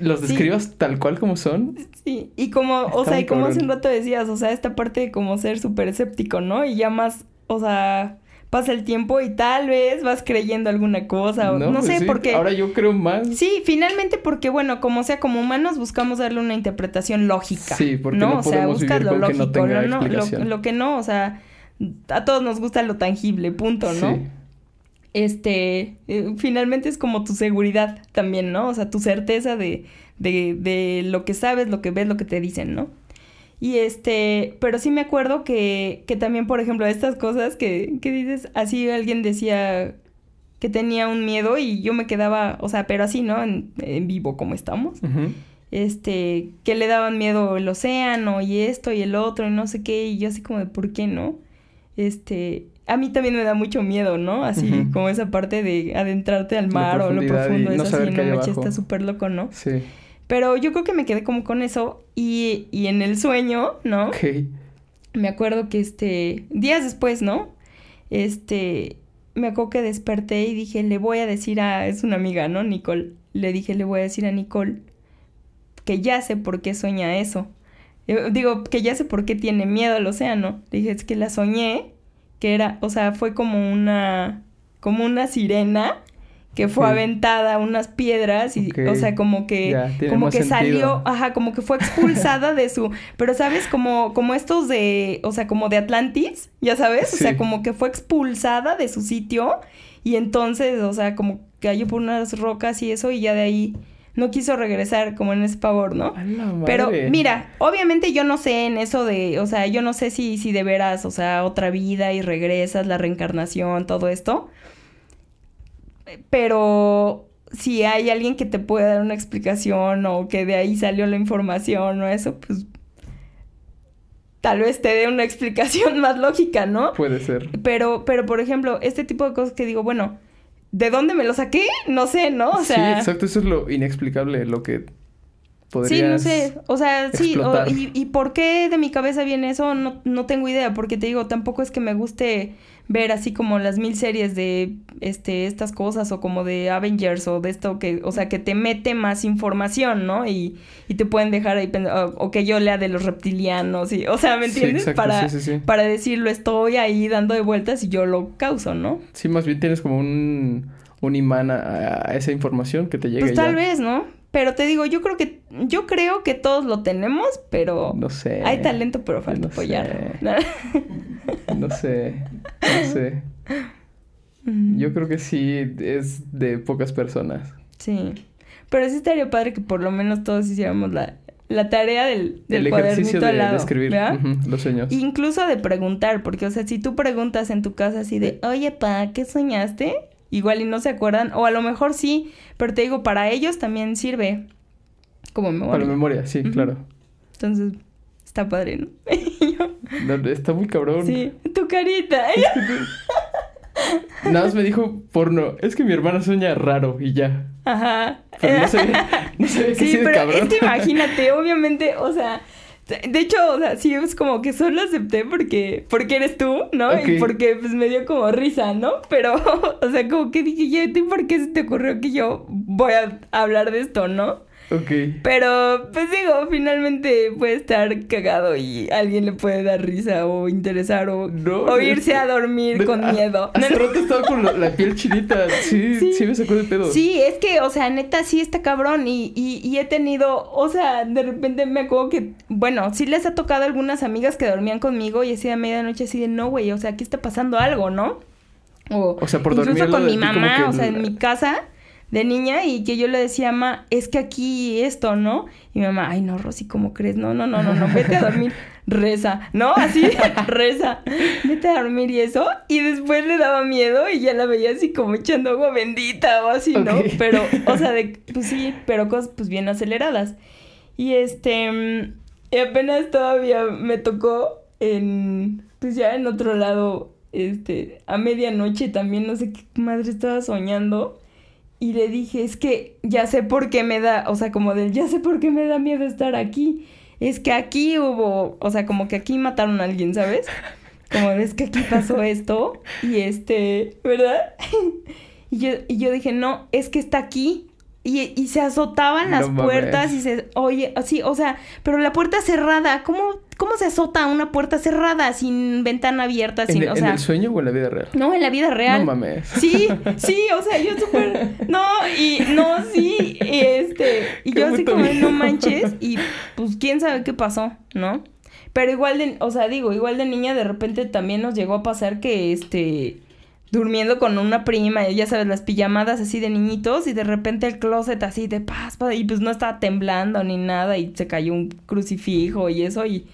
los Sí. describas tal cual como son. Sí, y como, o sea, y como hace un rato decías, o sea, esta parte de como ser súper escéptico, ¿no? Y ya más, o sea, pasa el tiempo y tal vez vas creyendo alguna cosa, o no, pues sé, sí, porque... Ahora yo creo más. Sí, finalmente porque, bueno, como sea, como humanos buscamos darle una interpretación lógica. Sí, porque no o sea, buscas lo no lógico, lo, no- lo- explicación. lo que no, o sea, a todos nos gusta lo tangible, punto, ¿no? Sí. Este, eh, finalmente es como tu seguridad también, ¿no? O sea, tu certeza de, de, de lo que sabes, lo que ves, lo que te dicen, ¿no? Y este, pero sí me acuerdo que, que también, por ejemplo, estas cosas que, que dices, así alguien decía que tenía un miedo y yo me quedaba, o sea, pero así, ¿no? En, en vivo como estamos. Este, que le daban miedo el océano y esto y el otro y no sé qué, y yo así como de, ¿por qué no? Este, a mí también me da mucho miedo, ¿no? Así como esa parte de adentrarte al mar o lo profundo, no es saber así, no manches, está súper loco, ¿no? Sí. Pero yo creo que me quedé como con eso y, y en el sueño, ¿no? Ok. Me acuerdo que este, días después, ¿no? Este, me acuerdo que desperté y dije, le voy a decir a, es una amiga, ¿no? Nicole. Le dije, le voy a decir a Nicole que ya sé por qué sueña eso. Eh, Digo, que ya sé por qué tiene miedo al océano. Le dije, es que la soñé, que era, o sea, fue como una, como una sirena que fue aventada unas piedras y, o sea, como que, como que sentido. salió, ajá, como que fue expulsada de su, pero sabes, como, como estos de, o sea, como de Atlantis, ya sabes, o sea, como que fue expulsada de su sitio y entonces, o sea, como cayó por unas rocas y eso y ya de ahí, no quiso regresar como en ese pavor, ¿no? Pero mira, obviamente yo no sé en eso de, o sea, yo no sé si, si de veras, o sea, otra vida y regresas, la reencarnación, todo esto. Pero si hay alguien que te puede dar una explicación o que de ahí salió la información o eso, pues tal vez te dé una explicación más lógica, ¿no? Puede ser. Pero, pero por ejemplo, este tipo de cosas que digo, bueno, ¿de dónde me lo saqué? No sé, ¿no? O sea, Sí, exacto. Eso es lo inexplicable, lo que. Sí, no sé. O sea, sí. o- y, y por qué de mi cabeza viene eso? No, no tengo idea. Porque te digo, tampoco es que me guste ver así como las mil series de este estas cosas o como de Avengers o de esto que, o sea, que te mete más información, ¿no? Y, y te pueden dejar ahí o, o que yo lea de los reptilianos y, o sea, ¿me Sí, entiendes? exacto, para, sí, sí, sí. para decirlo, estoy ahí dando de vueltas y yo lo causo, ¿no? Sí, más bien tienes como un, un imán a, a esa información que te llega Pues tal ya. vez, ¿no? Pero te digo, yo creo que, yo creo que todos lo tenemos, pero No sé. hay talento, pero falta no apoyarlo. No sé, no sé. Mm, Yo creo que sí es de pocas personas. Sí. Pero sí estaría padre que por lo menos todos hiciéramos la, la tarea del, del El ejercicio de, al lado. de escribir los sueños. Incluso de preguntar, porque, o sea, si tú preguntas en tu casa así de, oye, pa, ¿qué soñaste? Igual y no se acuerdan, o a lo mejor sí, pero te digo, para ellos también sirve como Para memoria. la memoria, sí, claro. Entonces, está padre, ¿no? Yo, Está muy cabrón. sí, tu carita. Nada más me dijo porno. Es que mi hermana sueña raro y ya. Ajá. Pero no sabía, no sabía que Sí, pero cabrón. es que imagínate, obviamente, o sea, de hecho, o sea, sí es como que solo acepté porque, porque eres tú, ¿no? Y porque pues me dio como risa, ¿no? Pero, o sea, como que dije, ¿y por qué se te ocurrió que yo voy a hablar de esto, no? Ok. Pero, pues digo, finalmente puede estar cagado y alguien le puede dar risa o interesar o, No, o irse a dormir de- con a- miedo. Hace No, rato estaba con la, la piel chinita. Sí, Sí. sí, me sacó de pedo. Sí, es que, o sea, neta, sí está cabrón y, y, y he tenido, o sea, de repente me acuerdo que, bueno, sí les ha tocado a algunas amigas que dormían conmigo y así a medianoche así de, no, güey, o sea, aquí está pasando algo, ¿no? O, O sea, por incluso con mi mamá, o sea, en mi casa de niña y que yo le decía, ma, es que aquí esto, ¿no? Y mi mamá, ay, no, Rosy, ¿cómo crees? No, no, no, no, no, vete a dormir, reza, ¿no? Así, reza, vete a dormir y eso. Y después le daba miedo y ya la veía así como echando agua bendita o así, ¿no? Pero, o sea, de, pues sí, pero cosas pues bien aceleradas. Y este, y apenas todavía me tocó en, pues ya en otro lado, este, a medianoche también, no sé qué madre estaba soñando. Y le dije, es que ya sé por qué me da, o sea, como del, ya sé por qué me da miedo estar aquí. Es que aquí hubo, o sea, como que aquí mataron a alguien, ¿sabes? Como es que aquí pasó esto y este, ¿verdad? y, yo, y yo dije, no, es que está aquí. Y, y se azotaban las No mames. puertas y se, oye, así, o sea, pero la puerta cerrada, ¿cómo, cómo se azota una puerta cerrada sin ventana abierta? ¿En, Sin, o en sea, el sueño o en la vida real? no, en la vida real. No mames. Sí, sí, o sea, yo súper. No, y no, sí, este. Y Qué yo así como, no manches, y pues quién sabe qué pasó, ¿no? Pero igual de, o sea, digo, igual de niña de repente también nos llegó a pasar que este. Durmiendo con una prima, y ya sabes, las pijamadas así de niñitos, y de repente el closet así de paz, y pues no estaba temblando ni nada, y se cayó un crucifijo y eso, y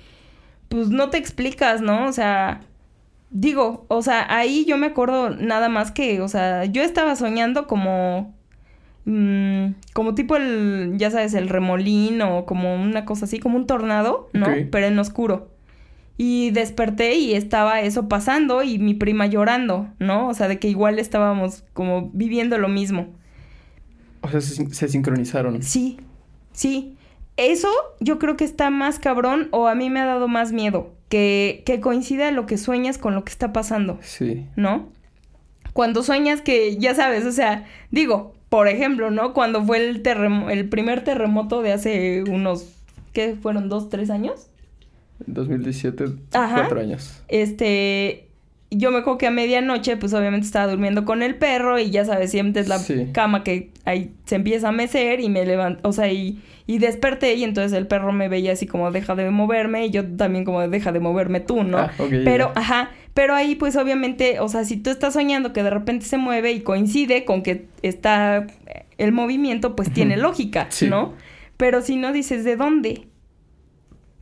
pues no te explicas, ¿no? O sea, Digo, o sea, ahí yo me acuerdo nada más que, o sea, yo estaba soñando como, mm, como tipo el, ya sabes, el remolino, como una cosa así, como un tornado, ¿no? Pero en oscuro. Y desperté y estaba eso pasando y mi prima llorando, ¿no? O sea, de que igual estábamos como viviendo lo mismo. O sea, se, sin- se sincronizaron. Sí, sí. Eso yo creo que está más cabrón o a mí me ha dado más miedo. Que, que coincida lo que sueñas con lo que está pasando. Sí. ¿no? Cuando sueñas que, ya sabes, o sea, digo, por ejemplo, ¿no? Cuando fue el, terremo- el primer terremoto de hace unos, ¿qué fueron? ¿Dos, tres años? 2017, Ajá. cuatro años. Este, yo me acuerdo que a medianoche, pues obviamente estaba durmiendo con el perro y ya sabes, siempre es la Sí. cama que ahí se empieza a mecer y me levanto, o sea, y, y desperté y entonces el perro me veía así como deja de moverme y yo también como deja de moverme tú, ¿no? Ah, pero, ajá, Pero ahí, pues obviamente, o sea, si tú estás soñando que de repente se mueve y coincide con que está el movimiento, pues tiene lógica, ¿no? Pero si no dices de dónde.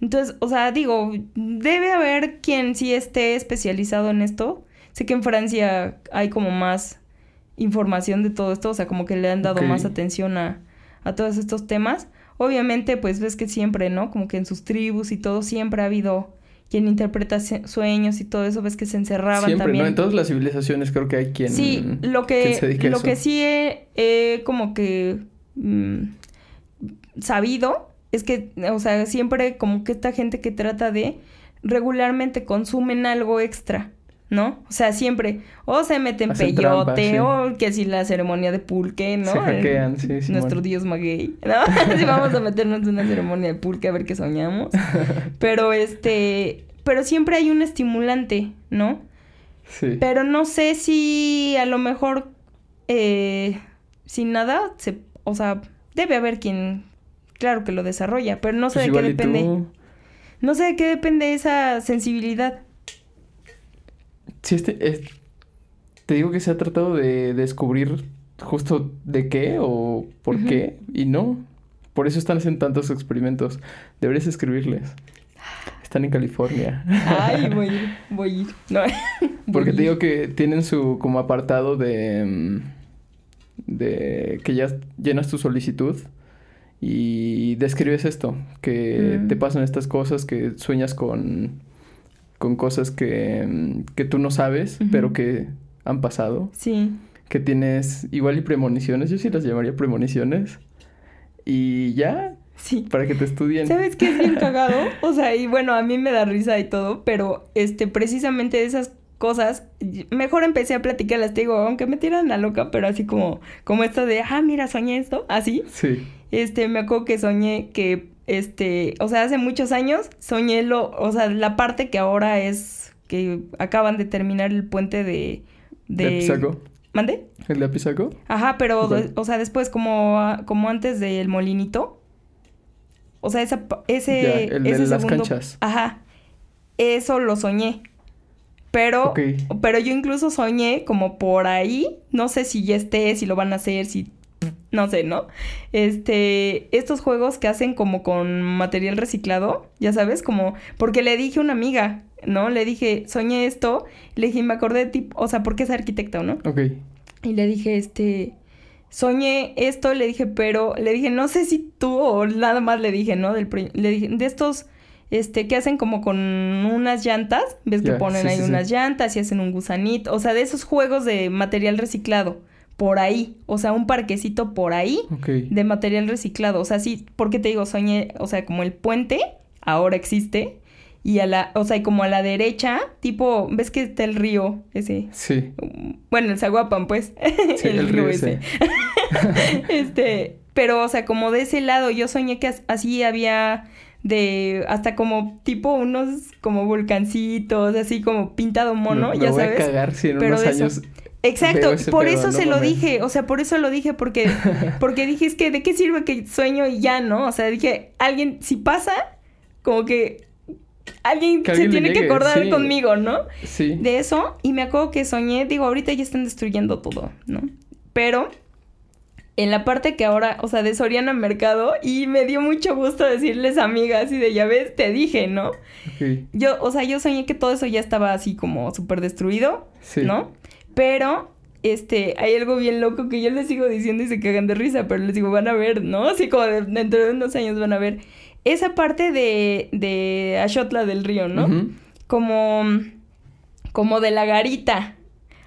Entonces, o sea, digo, debe haber quien sí esté especializado en esto. Sé que en Francia hay como más información de todo esto, o sea, como que le han dado más atención a, a todos estos temas. Obviamente, pues ves que siempre, ¿no? Como que en sus tribus y todo siempre ha habido quien interpreta sueños y todo eso, ves que se encerraban Siempre, también. ¿no? En todas las civilizaciones creo que hay quien. Sí, lo que, lo que sí he, como que mm, sabido es que, o sea, siempre como que esta gente que trata de regularmente consumen algo extra. ¿no? O sea, siempre o se meten peyote o que si la ceremonia de pulque, ¿no? Se hackean, sí, sí. Nuestro dios maguey, ¿no? si vamos a meternos en una ceremonia de pulque a ver qué soñamos. Pero este, pero siempre hay un estimulante, ¿no? Sí. Pero no sé si a lo mejor eh, sin nada se, o sea, debe haber quien claro que lo desarrolla, pero no sé pues de qué depende. No sé de qué depende esa sensibilidad. Sí, este, te digo que se ha tratado de descubrir justo de qué o por qué y no. Por eso están haciendo tantos experimentos. Deberías escribirles. Están en California. Ay, voy a ir, voy a ir. No. Porque te digo que tienen su como apartado de mm, de que ya llenas tu solicitud y describes esto, que te mm. pasan estas cosas, que sueñas con con cosas que, que tú no sabes, pero que han pasado. Sí. Que tienes igual y premoniciones, yo sí las llamaría premoniciones. Y ya. Sí. Para que te estudien. ¿Sabes qué es bien cagado? O sea, y bueno, a mí me da risa y todo, pero este, precisamente esas cosas, mejor empecé a platicarlas, te digo, aunque me tiran la loca, pero así como, como esto de, ah, mira, soñé esto, así. Sí. Este, me acuerdo que soñé que este, o sea, hace muchos años soñé lo, o sea, la parte que ahora es que acaban de terminar el puente de... ¿De, Apizaco? ¿Mande? ¿El de Apizaco? Ajá, pero, o sea, después como, como antes del molinito. O sea, esa, ese... el de las canchas. Ajá. Eso lo soñé. Pero, pero yo incluso soñé como por ahí, no sé si ya esté, si lo van a hacer, si no sé, ¿no? Este, estos juegos que hacen como con material reciclado, ya sabes, como, porque le dije a una amiga, ¿no? Le dije, soñé esto, le dije, me acordé de tipo, o sea, porque es arquitecto, ¿no? Ok. Y le dije, este, soñé esto, le dije, pero, le dije, no sé si tú o nada más le dije, ¿no? Del, le dije, de estos, este, que hacen como con unas llantas, ves que ponen ahí unas llantas y hacen un gusanito, o sea, de esos juegos de material reciclado por ahí, o sea, un parquecito por ahí de material reciclado. O sea, sí, porque te digo, soñé, o sea, como el puente ahora existe y a la, o sea, y como a la derecha, tipo, ¿ves que está el río ese? Sí. Bueno, el Zaguapan, pues. Sí, el, río, ese. este, pero, o sea, como de ese lado, yo soñé que así había de hasta como tipo unos como volcancitos, así como pintado mono, ya voy sabes. A cagar si en unos años Exacto, por eso se lo dije, o sea, por eso lo dije, porque, porque dije, es que, ¿de qué sirve que sueño y ya, no? O sea, dije, alguien, si pasa, como que alguien se tiene que acordar conmigo, ¿no? Sí. De eso, y me acuerdo que soñé, digo, ahorita ya están destruyendo todo, ¿no? Pero en la parte que ahora, o sea, de Soriana Mercado, y me dio mucho gusto decirles amigas y de ya ves, te dije, ¿no? Yo, o sea, yo soñé que todo eso ya estaba así como súper destruido, sí. ¿no? Pero este, hay algo bien loco que yo les sigo diciendo y se cagan de risa, pero les digo, van a ver, ¿no? Así como dentro de unos años van a ver. Esa parte de, de Ashotla del río, ¿no? Como, como de la garita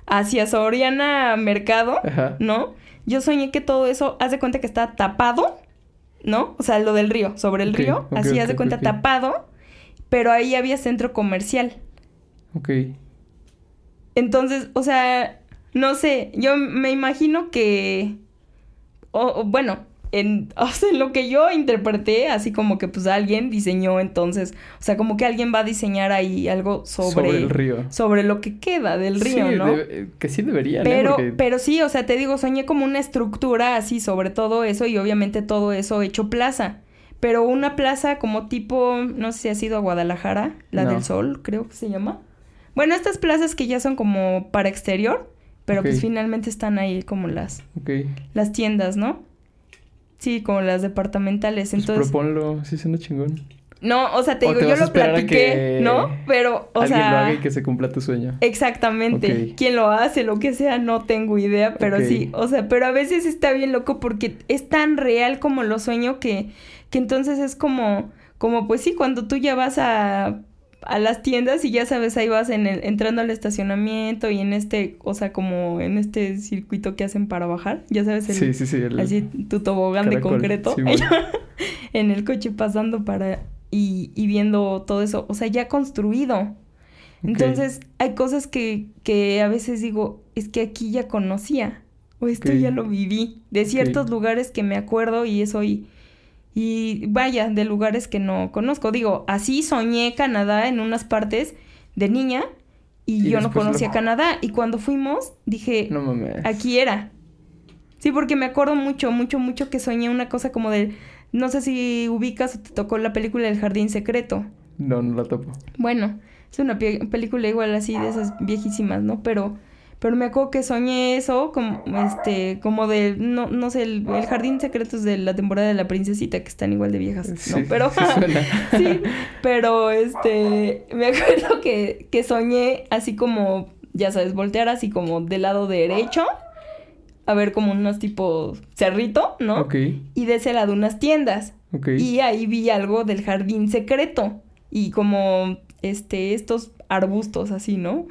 hacia Soriana Mercado, ¿no? Yo soñé que todo eso, haz de cuenta que está tapado, ¿no? O sea, lo del río, sobre el río, así haz de cuenta tapado, pero ahí había centro comercial. Ok. Entonces, o sea, no sé, yo me imagino que, o, bueno, en, o sea, lo que yo interpreté, así como que pues alguien diseñó entonces, o sea, como que alguien va a diseñar ahí algo sobre, sobre el río. Sobre lo que queda del río, ¿no? que sí debería, pero, pero sí, o sea, te digo, soñé como una estructura así sobre todo eso y obviamente todo eso hecho plaza. Pero una plaza como tipo, no sé si ha sido a Guadalajara, la del Sol, creo que se llama. Bueno, estas plazas que ya son como para exterior, pero pues finalmente están ahí como las, Ok. las tiendas, ¿no? Sí, como las departamentales. Pues Entonces, proponlo, sí suena chingón. no, o sea, te O digo, te yo lo platiqué, ¿no? Pero, o Alguien sea, lo haga y que se cumpla tu sueño. exactamente. Ok. Quién lo hace, lo que sea, no tengo idea, pero sí, o sea, pero a veces está bien loco porque es tan real como lo sueño que, que entonces es como, como pues sí, cuando tú ya vas a, a las tiendas y ya sabes, ahí vas en el, entrando al estacionamiento y en este, o sea, como en este circuito que hacen para bajar, ya sabes, el, Sí, sí, sí. el- así tu tobogán de concreto bueno. en el coche pasando para y, y viendo todo eso, o sea, ya construido. Entonces, hay cosas que, que a veces digo, es que aquí ya conocía, o esto ya lo viví, de ciertos lugares que me acuerdo y eso y, y vaya, de lugares que no conozco. Digo, así soñé Canadá en unas partes de niña y, Y yo no lo- conocía Canadá y cuando fuimos dije, No mames. aquí era. Sí, porque me acuerdo mucho, mucho, mucho que soñé una cosa como de, no sé si ubicas o te tocó la película del jardín secreto. No, no la topo. Bueno, es una película igual así de esas viejísimas, ¿no? Pero, pero me acuerdo que soñé eso, como, este, como de, no, no sé, el, el jardín secreto es de la temporada de la princesita, que están igual de viejas, ¿no? Pero, sí, pero, este, me acuerdo que, que soñé así como, ya sabes, voltear así como del lado derecho, a ver como unos tipo cerrito, ¿no? Ok, Y de ese lado unas tiendas. ok. Y ahí vi algo del jardín secreto. Y como este, estos arbustos así, ¿no?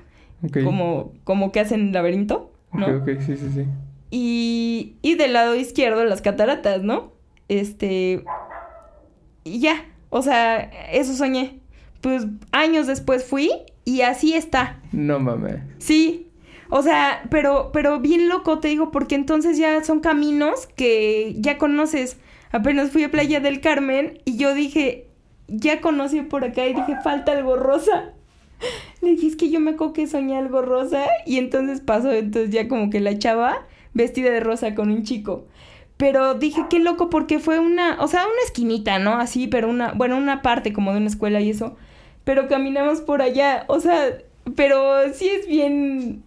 Como, como que hacen laberinto, ¿no? Ok, ok, sí, sí, sí. Y, y del lado izquierdo las cataratas, ¿no? Este. Y ya. O sea, eso soñé. Pues años después fui y así está. No mames. Sí. O sea, pero, pero bien loco, te digo, porque entonces ya son caminos que ya conoces. Apenas fui a Playa del Carmen y yo dije, ya conocí por acá y dije, falta algo rosa. Le dije, que yo me acuerdo que soñé algo rosa y entonces pasó, entonces ya como que la chava vestida de rosa con un chico. Pero dije, qué loco, porque fue una, o sea, una esquinita, ¿no? Así, pero una, bueno, una parte como de una escuela y eso. Pero caminamos por allá, o sea, pero sí es bien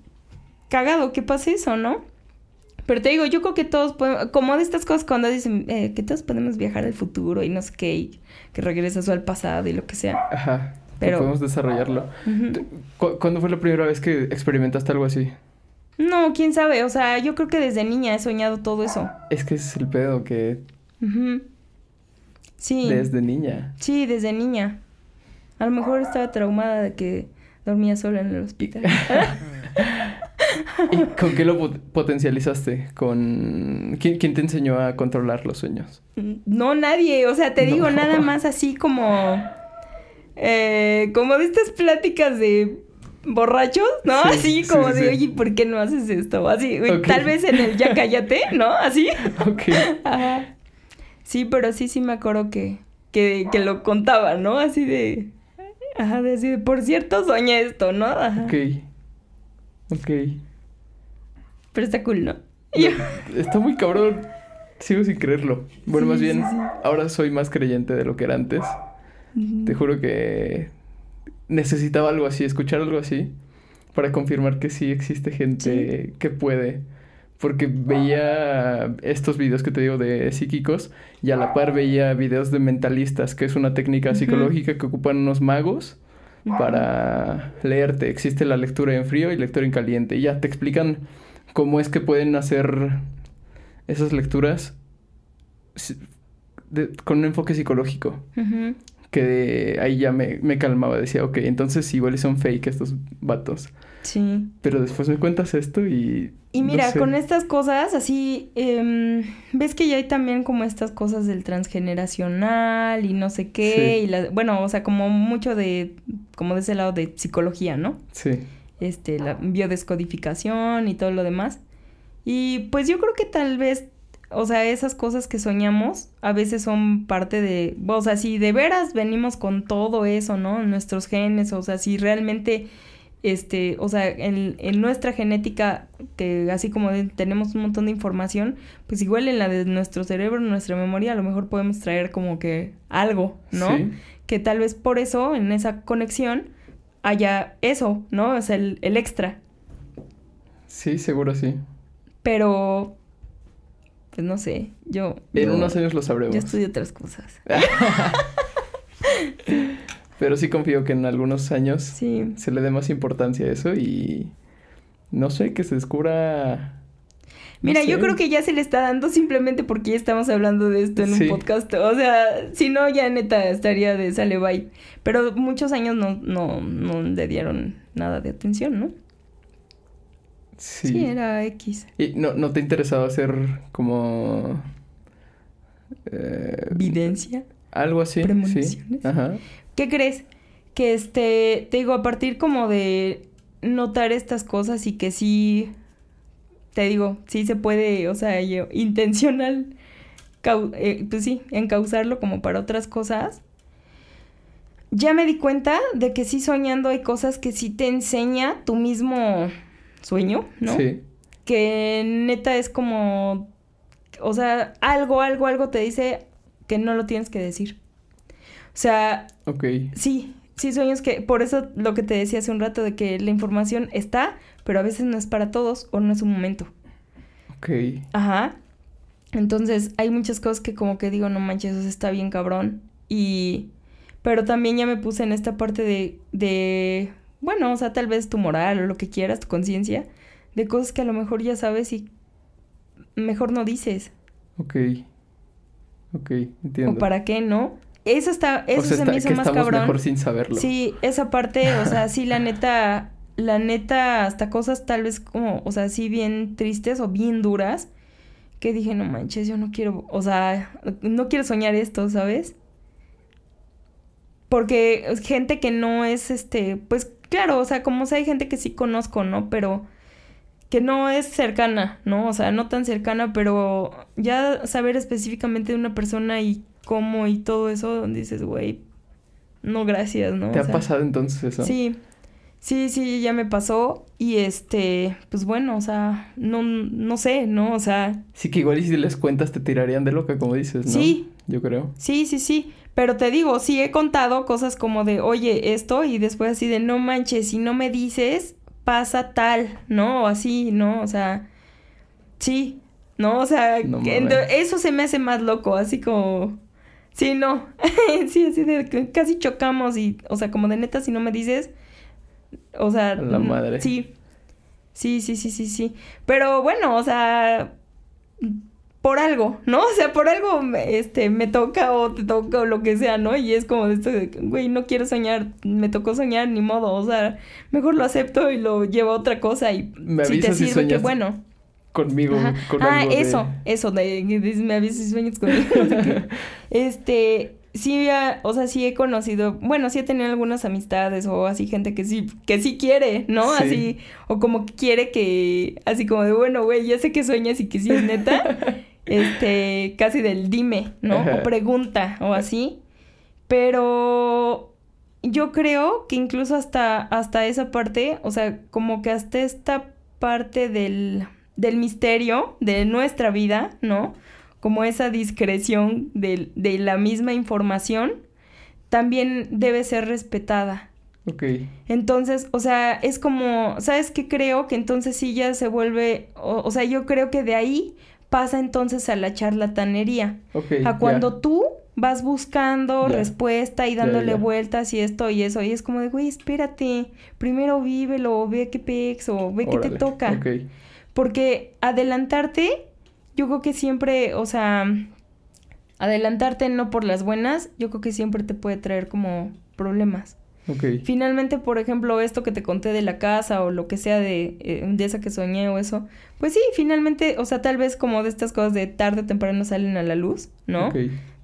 cagado que pase eso, ¿no? Pero te digo, yo creo que todos podemos, como de estas cosas cuando dicen eh, que todos podemos viajar al futuro y no sé qué, y que regresas al pasado y lo que sea. Ajá. Pero-. Podemos desarrollarlo. Ujú. ¿Cu- ¿Cuándo fue la primera vez que experimentaste algo así? No, quién sabe, o sea, yo creo que desde niña he soñado todo eso. Es que ese es el pedo que. Sí. desde niña. Sí, desde niña. A lo mejor estaba traumada de que dormía sola en el hospital. ¿Y con qué lo pot- potencializaste? ¿Con ¿Quién, quién te enseñó a controlar los sueños? No, nadie. O sea, te No. digo nada más así como. Eh, como de estas pláticas de borrachos, ¿no? Sí, así sí, como sí, de, oye, ¿por qué no haces esto? Así, güey, Ok. tal vez en el ya cállate, ¿no? Así. Ok. Ajá. Sí, pero sí, sí me acuerdo que, que, que lo contaba, ¿no? Así de. Ajá, de así de, por cierto, soñé esto, ¿no? Ajá. Ok. Ok. Pero está cool, ¿no? Yo- Está muy cabrón. Sigo sin creerlo. Bueno, más bien, ahora soy más creyente de lo que era antes. Te juro que necesitaba algo así, escuchar algo así, para confirmar que sí existe gente que puede. Porque veía estos videos que te digo de psíquicos y a la par veía videos de mentalistas, que es una técnica psicológica que ocupan unos magos para leerte. Existe la lectura en frío y lectura en caliente. Y ya te explican cómo es que pueden hacer esas lecturas de- con un enfoque psicológico. Ujú. Que ahí ya me, me calmaba. Decía, ok, entonces igual son fake estos vatos. Sí. Pero después me cuentas esto y... Y no mira, sé. con estas cosas, así, em, ves que ya hay también como estas cosas del transgeneracional y no sé qué, Sí. y la, bueno, o sea, como mucho de, como de ese lado de psicología, ¿no? Sí. Este, la biodescodificación y todo lo demás. Y pues yo creo que tal vez, o sea, esas cosas que soñamos a veces son parte de, o sea, si de veras venimos con todo eso, ¿no? Nuestros genes, o sea, si realmente, este, o sea, en, en nuestra genética, que así como tenemos un montón de información, pues igual en la de nuestro cerebro, en nuestra memoria, a lo mejor podemos traer como que algo, ¿no? Sí. que tal vez por eso, en esa conexión, haya eso, ¿no? O sea, el, el extra. Sí, seguro sí. Pero, pues no sé, yo... En yo- unos años lo sabremos. Yo estudio otras cosas. Pero sí confío que en algunos años Sí. se le dé más importancia a eso y no sé, que se descubra. Mira, yo creo que ya se le está dando simplemente porque ya estamos hablando de esto en Sí. un podcast. O sea, si no, ya neta estaría de sale bye. Pero muchos años no, no, no le dieron nada de atención, ¿no? Sí. Sí, era X. ¿Y no, no te interesaba hacer como. eh, Videncia. algo así? Sí. Ajá. ¿Qué crees? Que este, te digo, a partir como de notar estas cosas y que sí, te digo, sí se puede, o sea, yo, intencional, eh, pues sí, encauzarlo como para otras cosas. Ya me di cuenta de que sí soñando hay cosas que sí te enseña tu mismo sueño, ¿no? Sí. que neta es como, o sea, algo, algo, algo te dice que no lo tienes que decir. O sea, Ok. sí, sí sueños que, por eso lo que te decía hace un rato de que la información está, pero a veces no es para todos o no es un momento. Ok. Ajá. Entonces hay muchas cosas que como que digo, no manches, eso está bien cabrón. Y, pero también ya me puse en esta parte de, de, bueno, o sea, tal vez tu moral o lo que quieras, tu conciencia, de cosas que a lo mejor ya sabes y mejor no dices. Ok. Ok, entiendo. O para qué, ¿no? Eso está, eso O sea, se está- me hizo que más estamos cabrón. mejor sin saberlo. Sí, esa parte, o sea, sí, la neta, la neta, hasta cosas tal vez como, o sea, sí bien tristes o bien duras, que dije, no manches, yo no quiero, o sea, no quiero soñar esto, ¿sabes? Porque gente que no es, este, pues claro, o sea, como sea, hay gente que sí conozco, ¿no? Pero que no es cercana, ¿no? O sea, no tan cercana, pero ya saber específicamente de una persona y cómo y todo eso, dices, güey, no gracias, ¿no? ¿Te O ha sea, pasado entonces eso? Sí, sí, sí, ya me pasó y este, pues bueno, o sea, no, no sé, ¿no? O sea, Sí, que igual y si les cuentas te tirarían de loca, como dices, ¿no? Sí. Yo creo. sí, sí, sí, pero te digo, sí he contado cosas como de, oye, esto y después así de, no manches, si no me dices, pasa tal, ¿no? O así, ¿no? O sea, sí, ¿no? O sea, No eso se me hace más loco, así como... Sí, no. sí, así de casi chocamos y, o sea, como de neta, si no me dices, o sea, la madre. Sí. Sí, sí, sí, sí, sí. Pero bueno, o sea, por algo, ¿no? O sea, por algo me- este me toca o te toca o lo que sea, ¿no? Y es como de esto de, güey, no quiero soñar, me tocó soñar, ni modo, o sea, mejor lo acepto y lo llevo a otra cosa y Me si te avisas si sirve, qué bueno. Conmigo, con ah, algo de- eso, eso, de, dices, me avisas si sueñas conmigo. este, sí, o sea, sí he conocido, bueno, sí he tenido algunas amistades o así gente que sí, que sí quiere, ¿no? Sí. Así, o como que quiere que, así como de, bueno, güey, ya sé que sueñas y que sí es neta, este, casi del dime, ¿no? Ajá. O pregunta, o así. Pero yo creo que incluso hasta, hasta esa parte, o sea, como que hasta esta parte del, del misterio de nuestra vida, ¿no? Como esa discreción del- de, la misma información, también debe ser respetada. Ok. Entonces, o sea, es como, ¿sabes qué creo? Que entonces sí ya se vuelve, o, o sea, yo creo que de ahí pasa entonces a la charlatanería. A cuando tú vas buscando respuesta y dándole vueltas y esto y eso. Y es como de, güey, espérate. Primero vívelo, ve qué pex o ve qué te toca. Porque adelantarte, yo creo que siempre, o sea, adelantarte no por las buenas, yo creo que siempre te puede traer como problemas. Ok. Finalmente, por ejemplo, esto que te conté de la casa o lo que sea de, eh, de esa que soñé o eso, pues sí, finalmente, o sea, tal vez como de estas cosas de tarde o temprano salen a la luz, ¿no? Ok.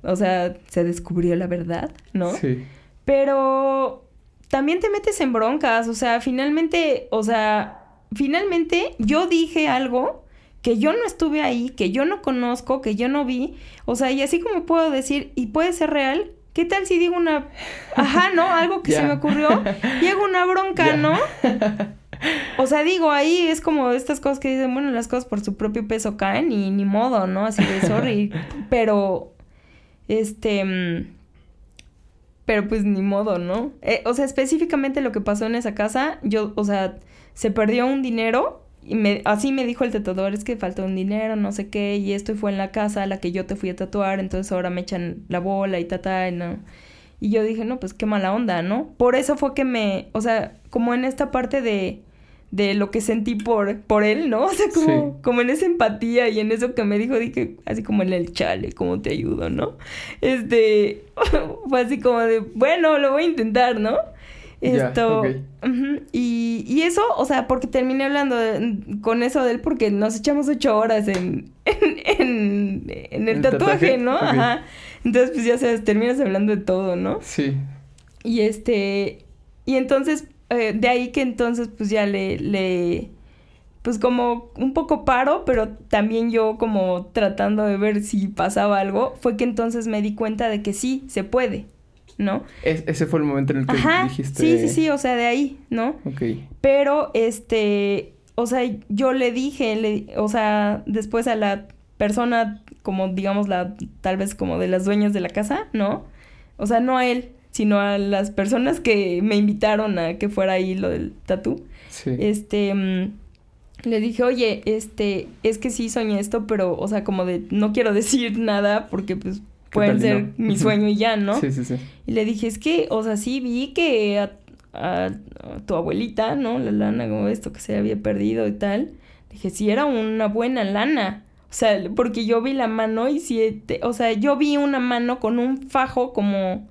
O sea, se descubrió la verdad, ¿no? Sí. Pero también te metes en broncas, o sea, finalmente, o sea, finalmente yo dije algo que yo no estuve ahí, que yo no conozco, que yo no vi, o sea, y así como puedo decir, y puede ser real, ¿qué tal si digo una, ajá, ¿no? Algo que se me ocurrió, y hago una bronca. ¿no? O sea, digo, ahí es como estas cosas que dicen, bueno, las cosas por su propio peso caen y ni modo, ¿no? Así de sorry. Pero, este, pero pues ni modo, ¿no? Eh, o sea, específicamente lo que pasó en esa casa, yo, o sea, se perdió un dinero y me, así me dijo el tatuador, es que faltó un dinero, no sé qué, y esto fue en la casa a la que yo te fui a tatuar, entonces ahora me echan la bola y ta, y no. Y yo dije, no, pues qué mala onda, ¿no? Por eso fue que me, o sea, como en esta parte de, de lo que sentí por, por él, ¿no? O sea, como, como en esa empatía y en eso que me dijo, dije, así como en el chale, ¿cómo te ayudo, no? Este, fue así como de, bueno, lo voy a intentar, ¿no? Esto, y, y, eso, o sea, porque terminé hablando con eso de él porque nos echamos ocho horas en, en, en, el, tatuaje, ¿no? Ajá. Entonces, pues ya sabes, terminas hablando de todo, ¿no? Sí. Y este, y entonces, eh, de ahí que entonces, pues ya le, le, pues como un poco paro, pero también yo como tratando de ver si pasaba algo, fue que entonces me di cuenta de que sí, se puede. ¿No? ese fue el momento en el que dijiste. Sí, sí, sí, o sea, de ahí, ¿no? Ok. Pero, este, o sea, yo le dije, le, o sea, después a la persona, como digamos, la, tal vez como de las dueñas de la casa, ¿no? O sea, no a él, sino a las personas que me invitaron a que fuera ahí lo del tatú. Sí. Este, mm, le dije, oye, este, es que sí soñé esto, pero, o sea, como de, no quiero decir nada porque, pues, pueden ser mi sueño y ya, ¿no? Sí, sí, sí. Y le dije, es que, o sea, sí vi que a, tu abuelita, ¿no? La lana, como esto que se había perdido y tal. Dije, sí, era una buena lana. O sea, porque yo vi la mano y sí, o sea, yo vi una mano con un fajo como,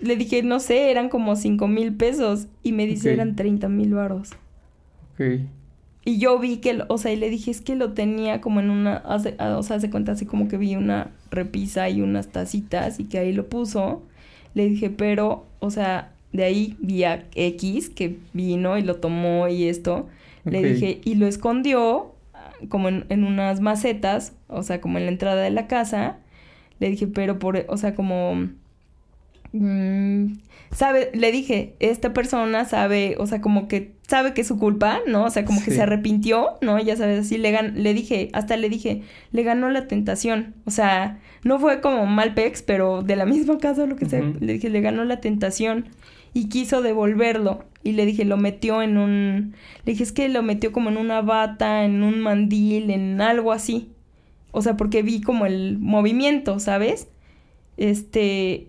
le dije, no sé, eran como cinco mil pesos. Y me dice, eran treinta mil varos. Ok. Y yo vi que, o sea, y le dije, es que lo tenía como en una, o sea, se cuenta así como que vi una repisa y unas tacitas y que ahí lo puso. Le dije, pero, o sea, de ahí vi a X que vino y lo tomó y esto. Le dije, y lo escondió como en, en, unas macetas, o sea, como en la entrada de la casa. Le dije, pero por, o sea, como Mm, sabe, le dije, esta persona sabe, o sea, como que sabe que es su culpa, ¿no? O sea, como que se arrepintió, ¿no? Ya sabes, así le, gan le dije, hasta le dije, le ganó la tentación. O sea, no fue como Malpex, pero de la misma casa lo que sea. Le dije, le ganó la tentación y quiso devolverlo. Y le dije, lo metió en un... Le dije, es que lo metió como en una bata, en un mandil, en algo así. O sea, porque vi como el movimiento, ¿sabes? Este,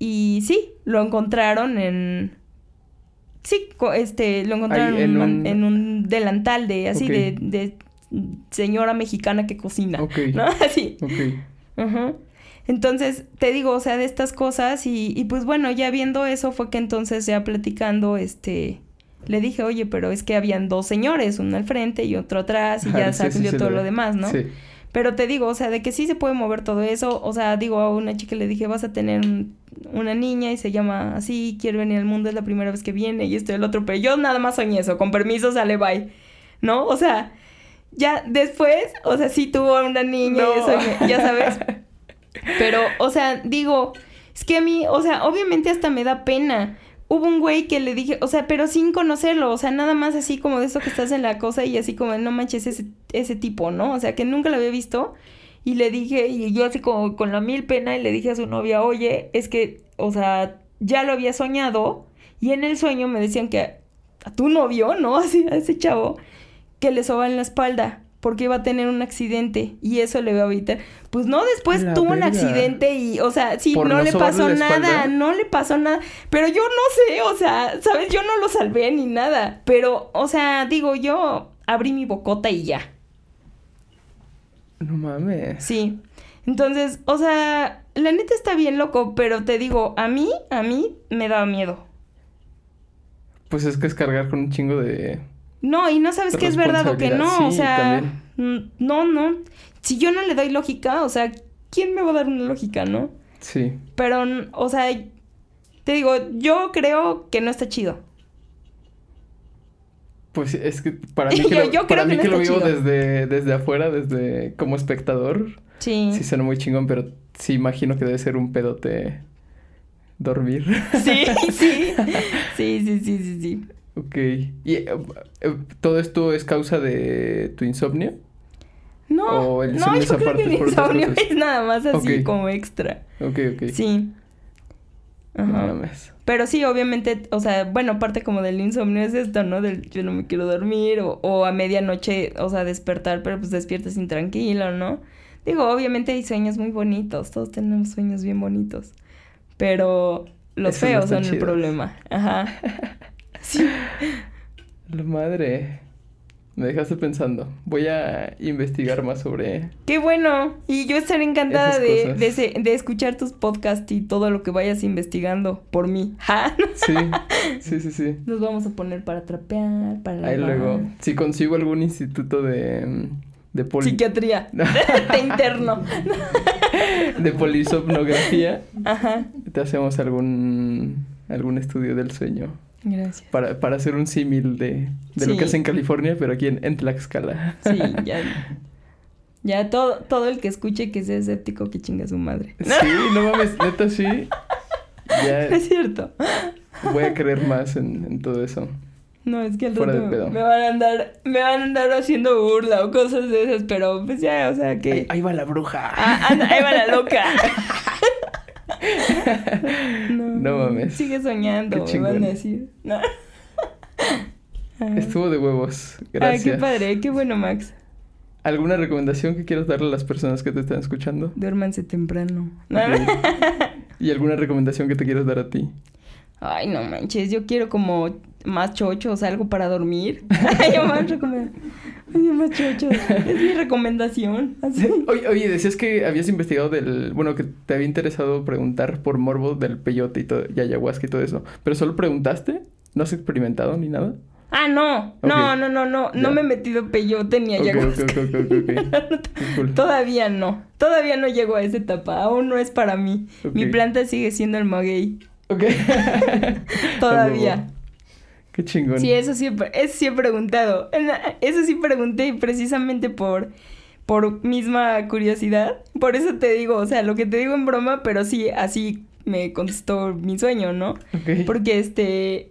y sí, lo encontraron en... Sí, este, lo encontraron en, un... delantal de así de, de, señora mexicana que cocina. ¿No? Así. Ok. Entonces, te digo, o sea, de estas cosas y, y pues bueno, ya viendo eso fue que entonces ya platicando, este, le dije, oye, pero es que habían dos señores, uno al frente y otro atrás y ya salió todo lo demás, ¿no? Sí. Pero te digo, o sea, de que sí se puede mover todo eso. O sea, digo, a una chica le dije, vas a tener una niña y se llama así, quiere venir al mundo, es la primera vez que viene y esto y el otro. Pero yo nada más soñé eso, con permiso sale bye. ¿No? O sea, ya después, o sea, sí tuvo una niña y eso, ya sabes. Pero, o sea, digo, es que a mí, o sea, obviamente hasta me da pena hubo un güey que le dije, o sea, pero sin conocerlo, o sea, nada más así como de eso que estás en la cosa y así como, no manches ese, ese tipo, ¿no? O sea, que nunca lo había visto. Y le dije, y yo así como con la mil pena, y le dije a su novia, oye, es que, o sea, ya lo había soñado. Y en el sueño me decían que a tu novio, ¿no? Así, a ese chavo, que le soba en la espalda porque iba a tener un accidente y eso le iba a evitar. Pues no, después tuvo un accidente y, o sea, sí, no, le pasó nada, no le pasó nada. Pero yo no sé, o sea, ¿sabes? Yo no lo salvé ni nada. Pero, o sea, digo, yo abrí mi bocota y ya. No mames. Sí. Entonces, o sea, la neta está bien loco, pero te digo, a mí, a mí me daba miedo. Pues es que es cargar con un chingo de no, y no sabes qué es verdad o qué no, o sea, no, no. Si yo no le doy lógica, o sea, ¿quién me va a dar una lógica, no? Sí. Pero, o sea, te digo, yo creo que no está chido. Pues es que para mí que lo, para mí que, lo vivo desde, desde afuera, desde como espectador. Sí. Sí suena muy chingón, pero sí imagino que debe ser un pedote dormir. Sí, sí. Sí, sí, sí, sí, sí. Ok. ¿Y eh, eh, todo esto es causa de tu insomnio? No, no, yo creo que el insomnio es nada más así como extra. Ok, ok. Sí. Ajá. mames. Pero sí, obviamente, o sea, bueno, parte como del insomnio es esto, ¿no? Del yo no me quiero dormir o, o a medianoche, o sea, despertar, pero pues despiertas intranquilo, ¿no? Digo, obviamente hay sueños muy bonitos, todos tenemos sueños bien bonitos, pero los feos son el problema. Ajá. Sí. La madre. Me dejaste pensando. Voy a investigar más sobre. Qué bueno. Y yo estaré encantada de, de, escuchar tus podcasts y todo lo que vayas investigando por mí. Ja. Sí, sí, sí, sí. Nos vamos a poner para trapear, para Ahí lavar. luego, si consigo algún instituto de, de, poli- Psiquiatría. de interno. de polisomnografía, Ajá. te hacemos algún, algún estudio del sueño. Gracias. Para, para hacer un símil de, de lo que hace en California, pero aquí en, en Tlaxcala. Sí, ya. Ya todo, todo el que escuche que sea escéptico que chinga su madre. Sí, no mames, neta sí. Ya es cierto. voy a creer más en, en todo eso. No, es que al rato pedo. me van a andar, me van a andar haciendo burla o cosas de esas, pero pues ya, o sea que. Ahí, ahí va la bruja. Ah, anda, ahí va la loca. no, No mames. Sigue soñando, Qué me van chingón. a decir. No. Estuvo de huevos. Ay, Gracias. qué padre, qué bueno, Max. ¿Alguna recomendación que quieras darle a las personas que te están escuchando? Duérmanse temprano. ¿Y alguna recomendación que te quieras dar a ti? Ay, no manches, yo quiero como más chochos, algo para dormir. yo más Ay, chochos. Es mi recomendación. Así. Oye, oye, decías que habías investigado del... Bueno, que te había interesado preguntar por morbo del peyote y, todo, y ayahuasca y todo eso. ¿Pero solo preguntaste? ¿No has experimentado ni nada? Ah, no. No, no, no, no. No Ya. me he metido peyote ni ayahuasca. ok, ok, ok, ok. Qué cool. Todavía no. Todavía no llego a esa etapa. Aún no es para mí. Mi planta sigue siendo el maguey. Ok. Todavía. Qué chingón. Sí, eso sí, eso sí he preguntado. Eso sí pregunté y precisamente por, por misma curiosidad. Por eso te digo, o sea, lo que te digo en broma, pero sí, así me contestó mi sueño, ¿no? Porque este,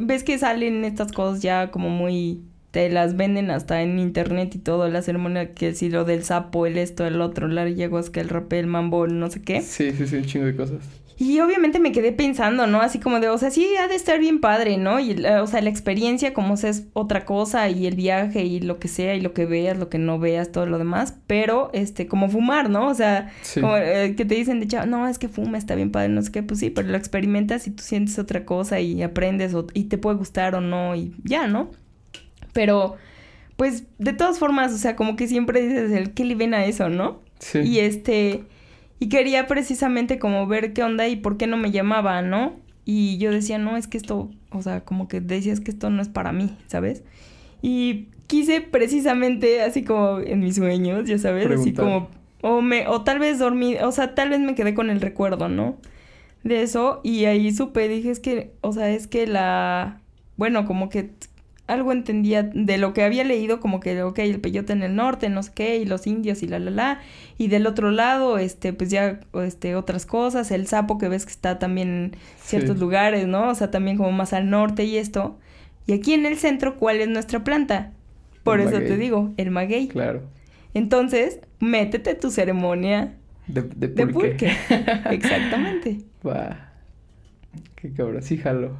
ves que salen estas cosas ya como muy, te las venden hasta en internet y todo, la ceremonia que si lo del sapo, el esto, el otro, la ayahuasca, el rapé, el mambo, no sé qué. Sí, sí, sí, un chingo de cosas. Y obviamente me quedé pensando, ¿no? Así como de, o sea, sí, ha de estar bien padre, ¿no? Y, o sea, la experiencia como sea es otra cosa y el viaje y lo que sea y lo que veas, lo que no veas, todo lo demás, pero, este, como fumar, ¿no? O sea, Sí. como eh, que te dicen de chavo, no, es que fuma, está bien padre, no sé qué, pues sí, pero lo experimentas y tú sientes otra cosa y aprendes o- y te puede gustar o no y ya, ¿no? Pero, pues, de todas formas, o sea, como que siempre dices, el ¿qué le ven a eso, no? Sí. Y este, y quería precisamente como ver qué onda y por qué no me llamaba, ¿no? Y yo decía, no, es que esto, o sea, como que decías que esto no es para mí, ¿sabes? Y quise precisamente, así como en mis sueños, ya sabes, así como, o me, o tal vez dormí, o sea, tal vez me quedé con el recuerdo, ¿no? De eso, y ahí supe, dije, es que, o sea, es que la, bueno, como que algo entendía de lo que había leído, como que, ok, el peyote en el norte, no sé qué, y los indios y la, la, la, y del otro lado, este, pues ya, este, otras cosas, el sapo que ves que está también en ciertos Sí. lugares, ¿no? O sea, también como más al norte y esto. Y aquí en el centro, ¿cuál es nuestra planta? Por El eso te digo, el maguey. Claro. Entonces, métete tu ceremonia De, de pulque. Exactamente. Va. Qué cabrón. Sí, jalo.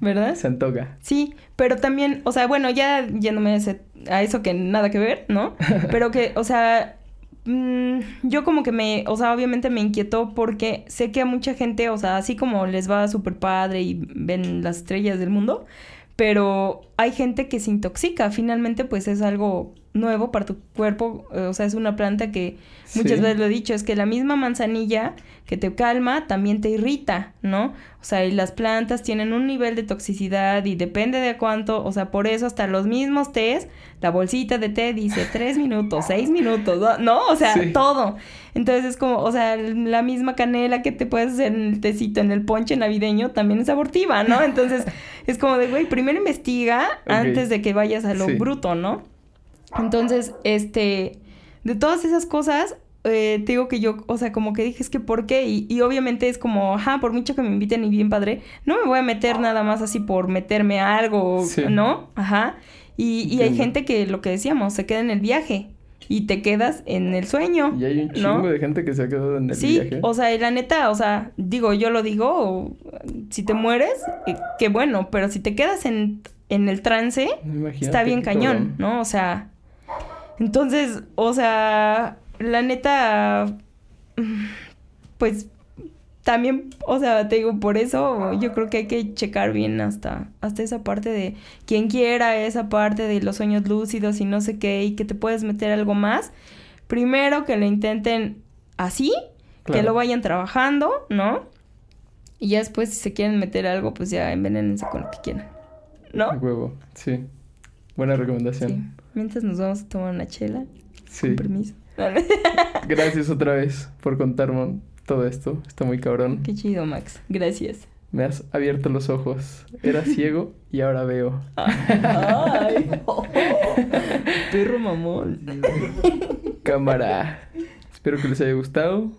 ¿Verdad? Se antoja. Sí, pero también, o sea, bueno, ya yéndome a, eso que nada que ver, ¿no? Pero que, o sea, mm, yo como que me, o sea, obviamente me inquietó porque sé que a mucha gente, o sea, así como les va súper padre y ven las estrellas del mundo, pero hay gente que se intoxica, finalmente pues es algo nuevo para tu cuerpo, eh, o sea, es una planta que muchas Sí. veces lo he dicho, es que la misma manzanilla que te calma también te irrita, ¿no? O sea, y las plantas tienen un nivel de toxicidad y depende de cuánto, o sea, por eso hasta los mismos tés, la bolsita de té dice tres minutos, seis minutos, ¿no? O sea, Sí. todo. Entonces es como, o sea, la misma canela que te puedes hacer en el tecito, en el ponche navideño, también es abortiva, ¿no? Entonces es como de, güey, primero investiga antes de que vayas a lo Sí. bruto, ¿no? Entonces, este, de todas esas cosas, eh, te digo que yo, o sea, como que dije, es que ¿por qué? Y, y obviamente es como, ajá, por mucho que me inviten y bien padre, no me voy a meter nada más así por meterme a algo, Sí. ¿no? Ajá. Y, y hay gente que, lo que decíamos, se queda en el viaje. y te quedas en el sueño. Y hay un ¿no? chingo de gente que se ha quedado en el Sí, viaje. o sea, y la neta, o sea, digo, yo lo digo, si te mueres, eh, qué bueno, pero si te quedas en, en el trance, Imagínate, está bien cañón. ¿no? O sea, entonces, o sea, la neta, pues también, o sea, te digo, por eso yo creo que hay que checar bien hasta, hasta esa parte de quien quiera, esa parte de los sueños lúcidos y no sé qué, y que te puedes meter algo más. Primero que lo intenten así, que lo vayan trabajando, ¿no? Y ya después, si se quieren meter algo, pues ya envenenense con lo que quieran, ¿no? A huevo, sí. Buena Sí. Mientras nos vamos a tomar una chela, Sí. con permiso. Gracias otra vez por contarme todo esto. Está muy cabrón. Qué chido, Max. Gracias. Me has abierto los ojos. Era ciego y ahora veo. Ay, perro mamón. Cámara. Espero que les haya gustado.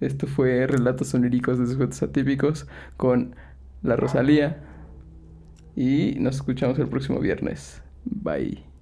Esto fue Relatos Oníricos de Sujetos Atípicos con la Rosalía. Y nos escuchamos el próximo viernes. Bye.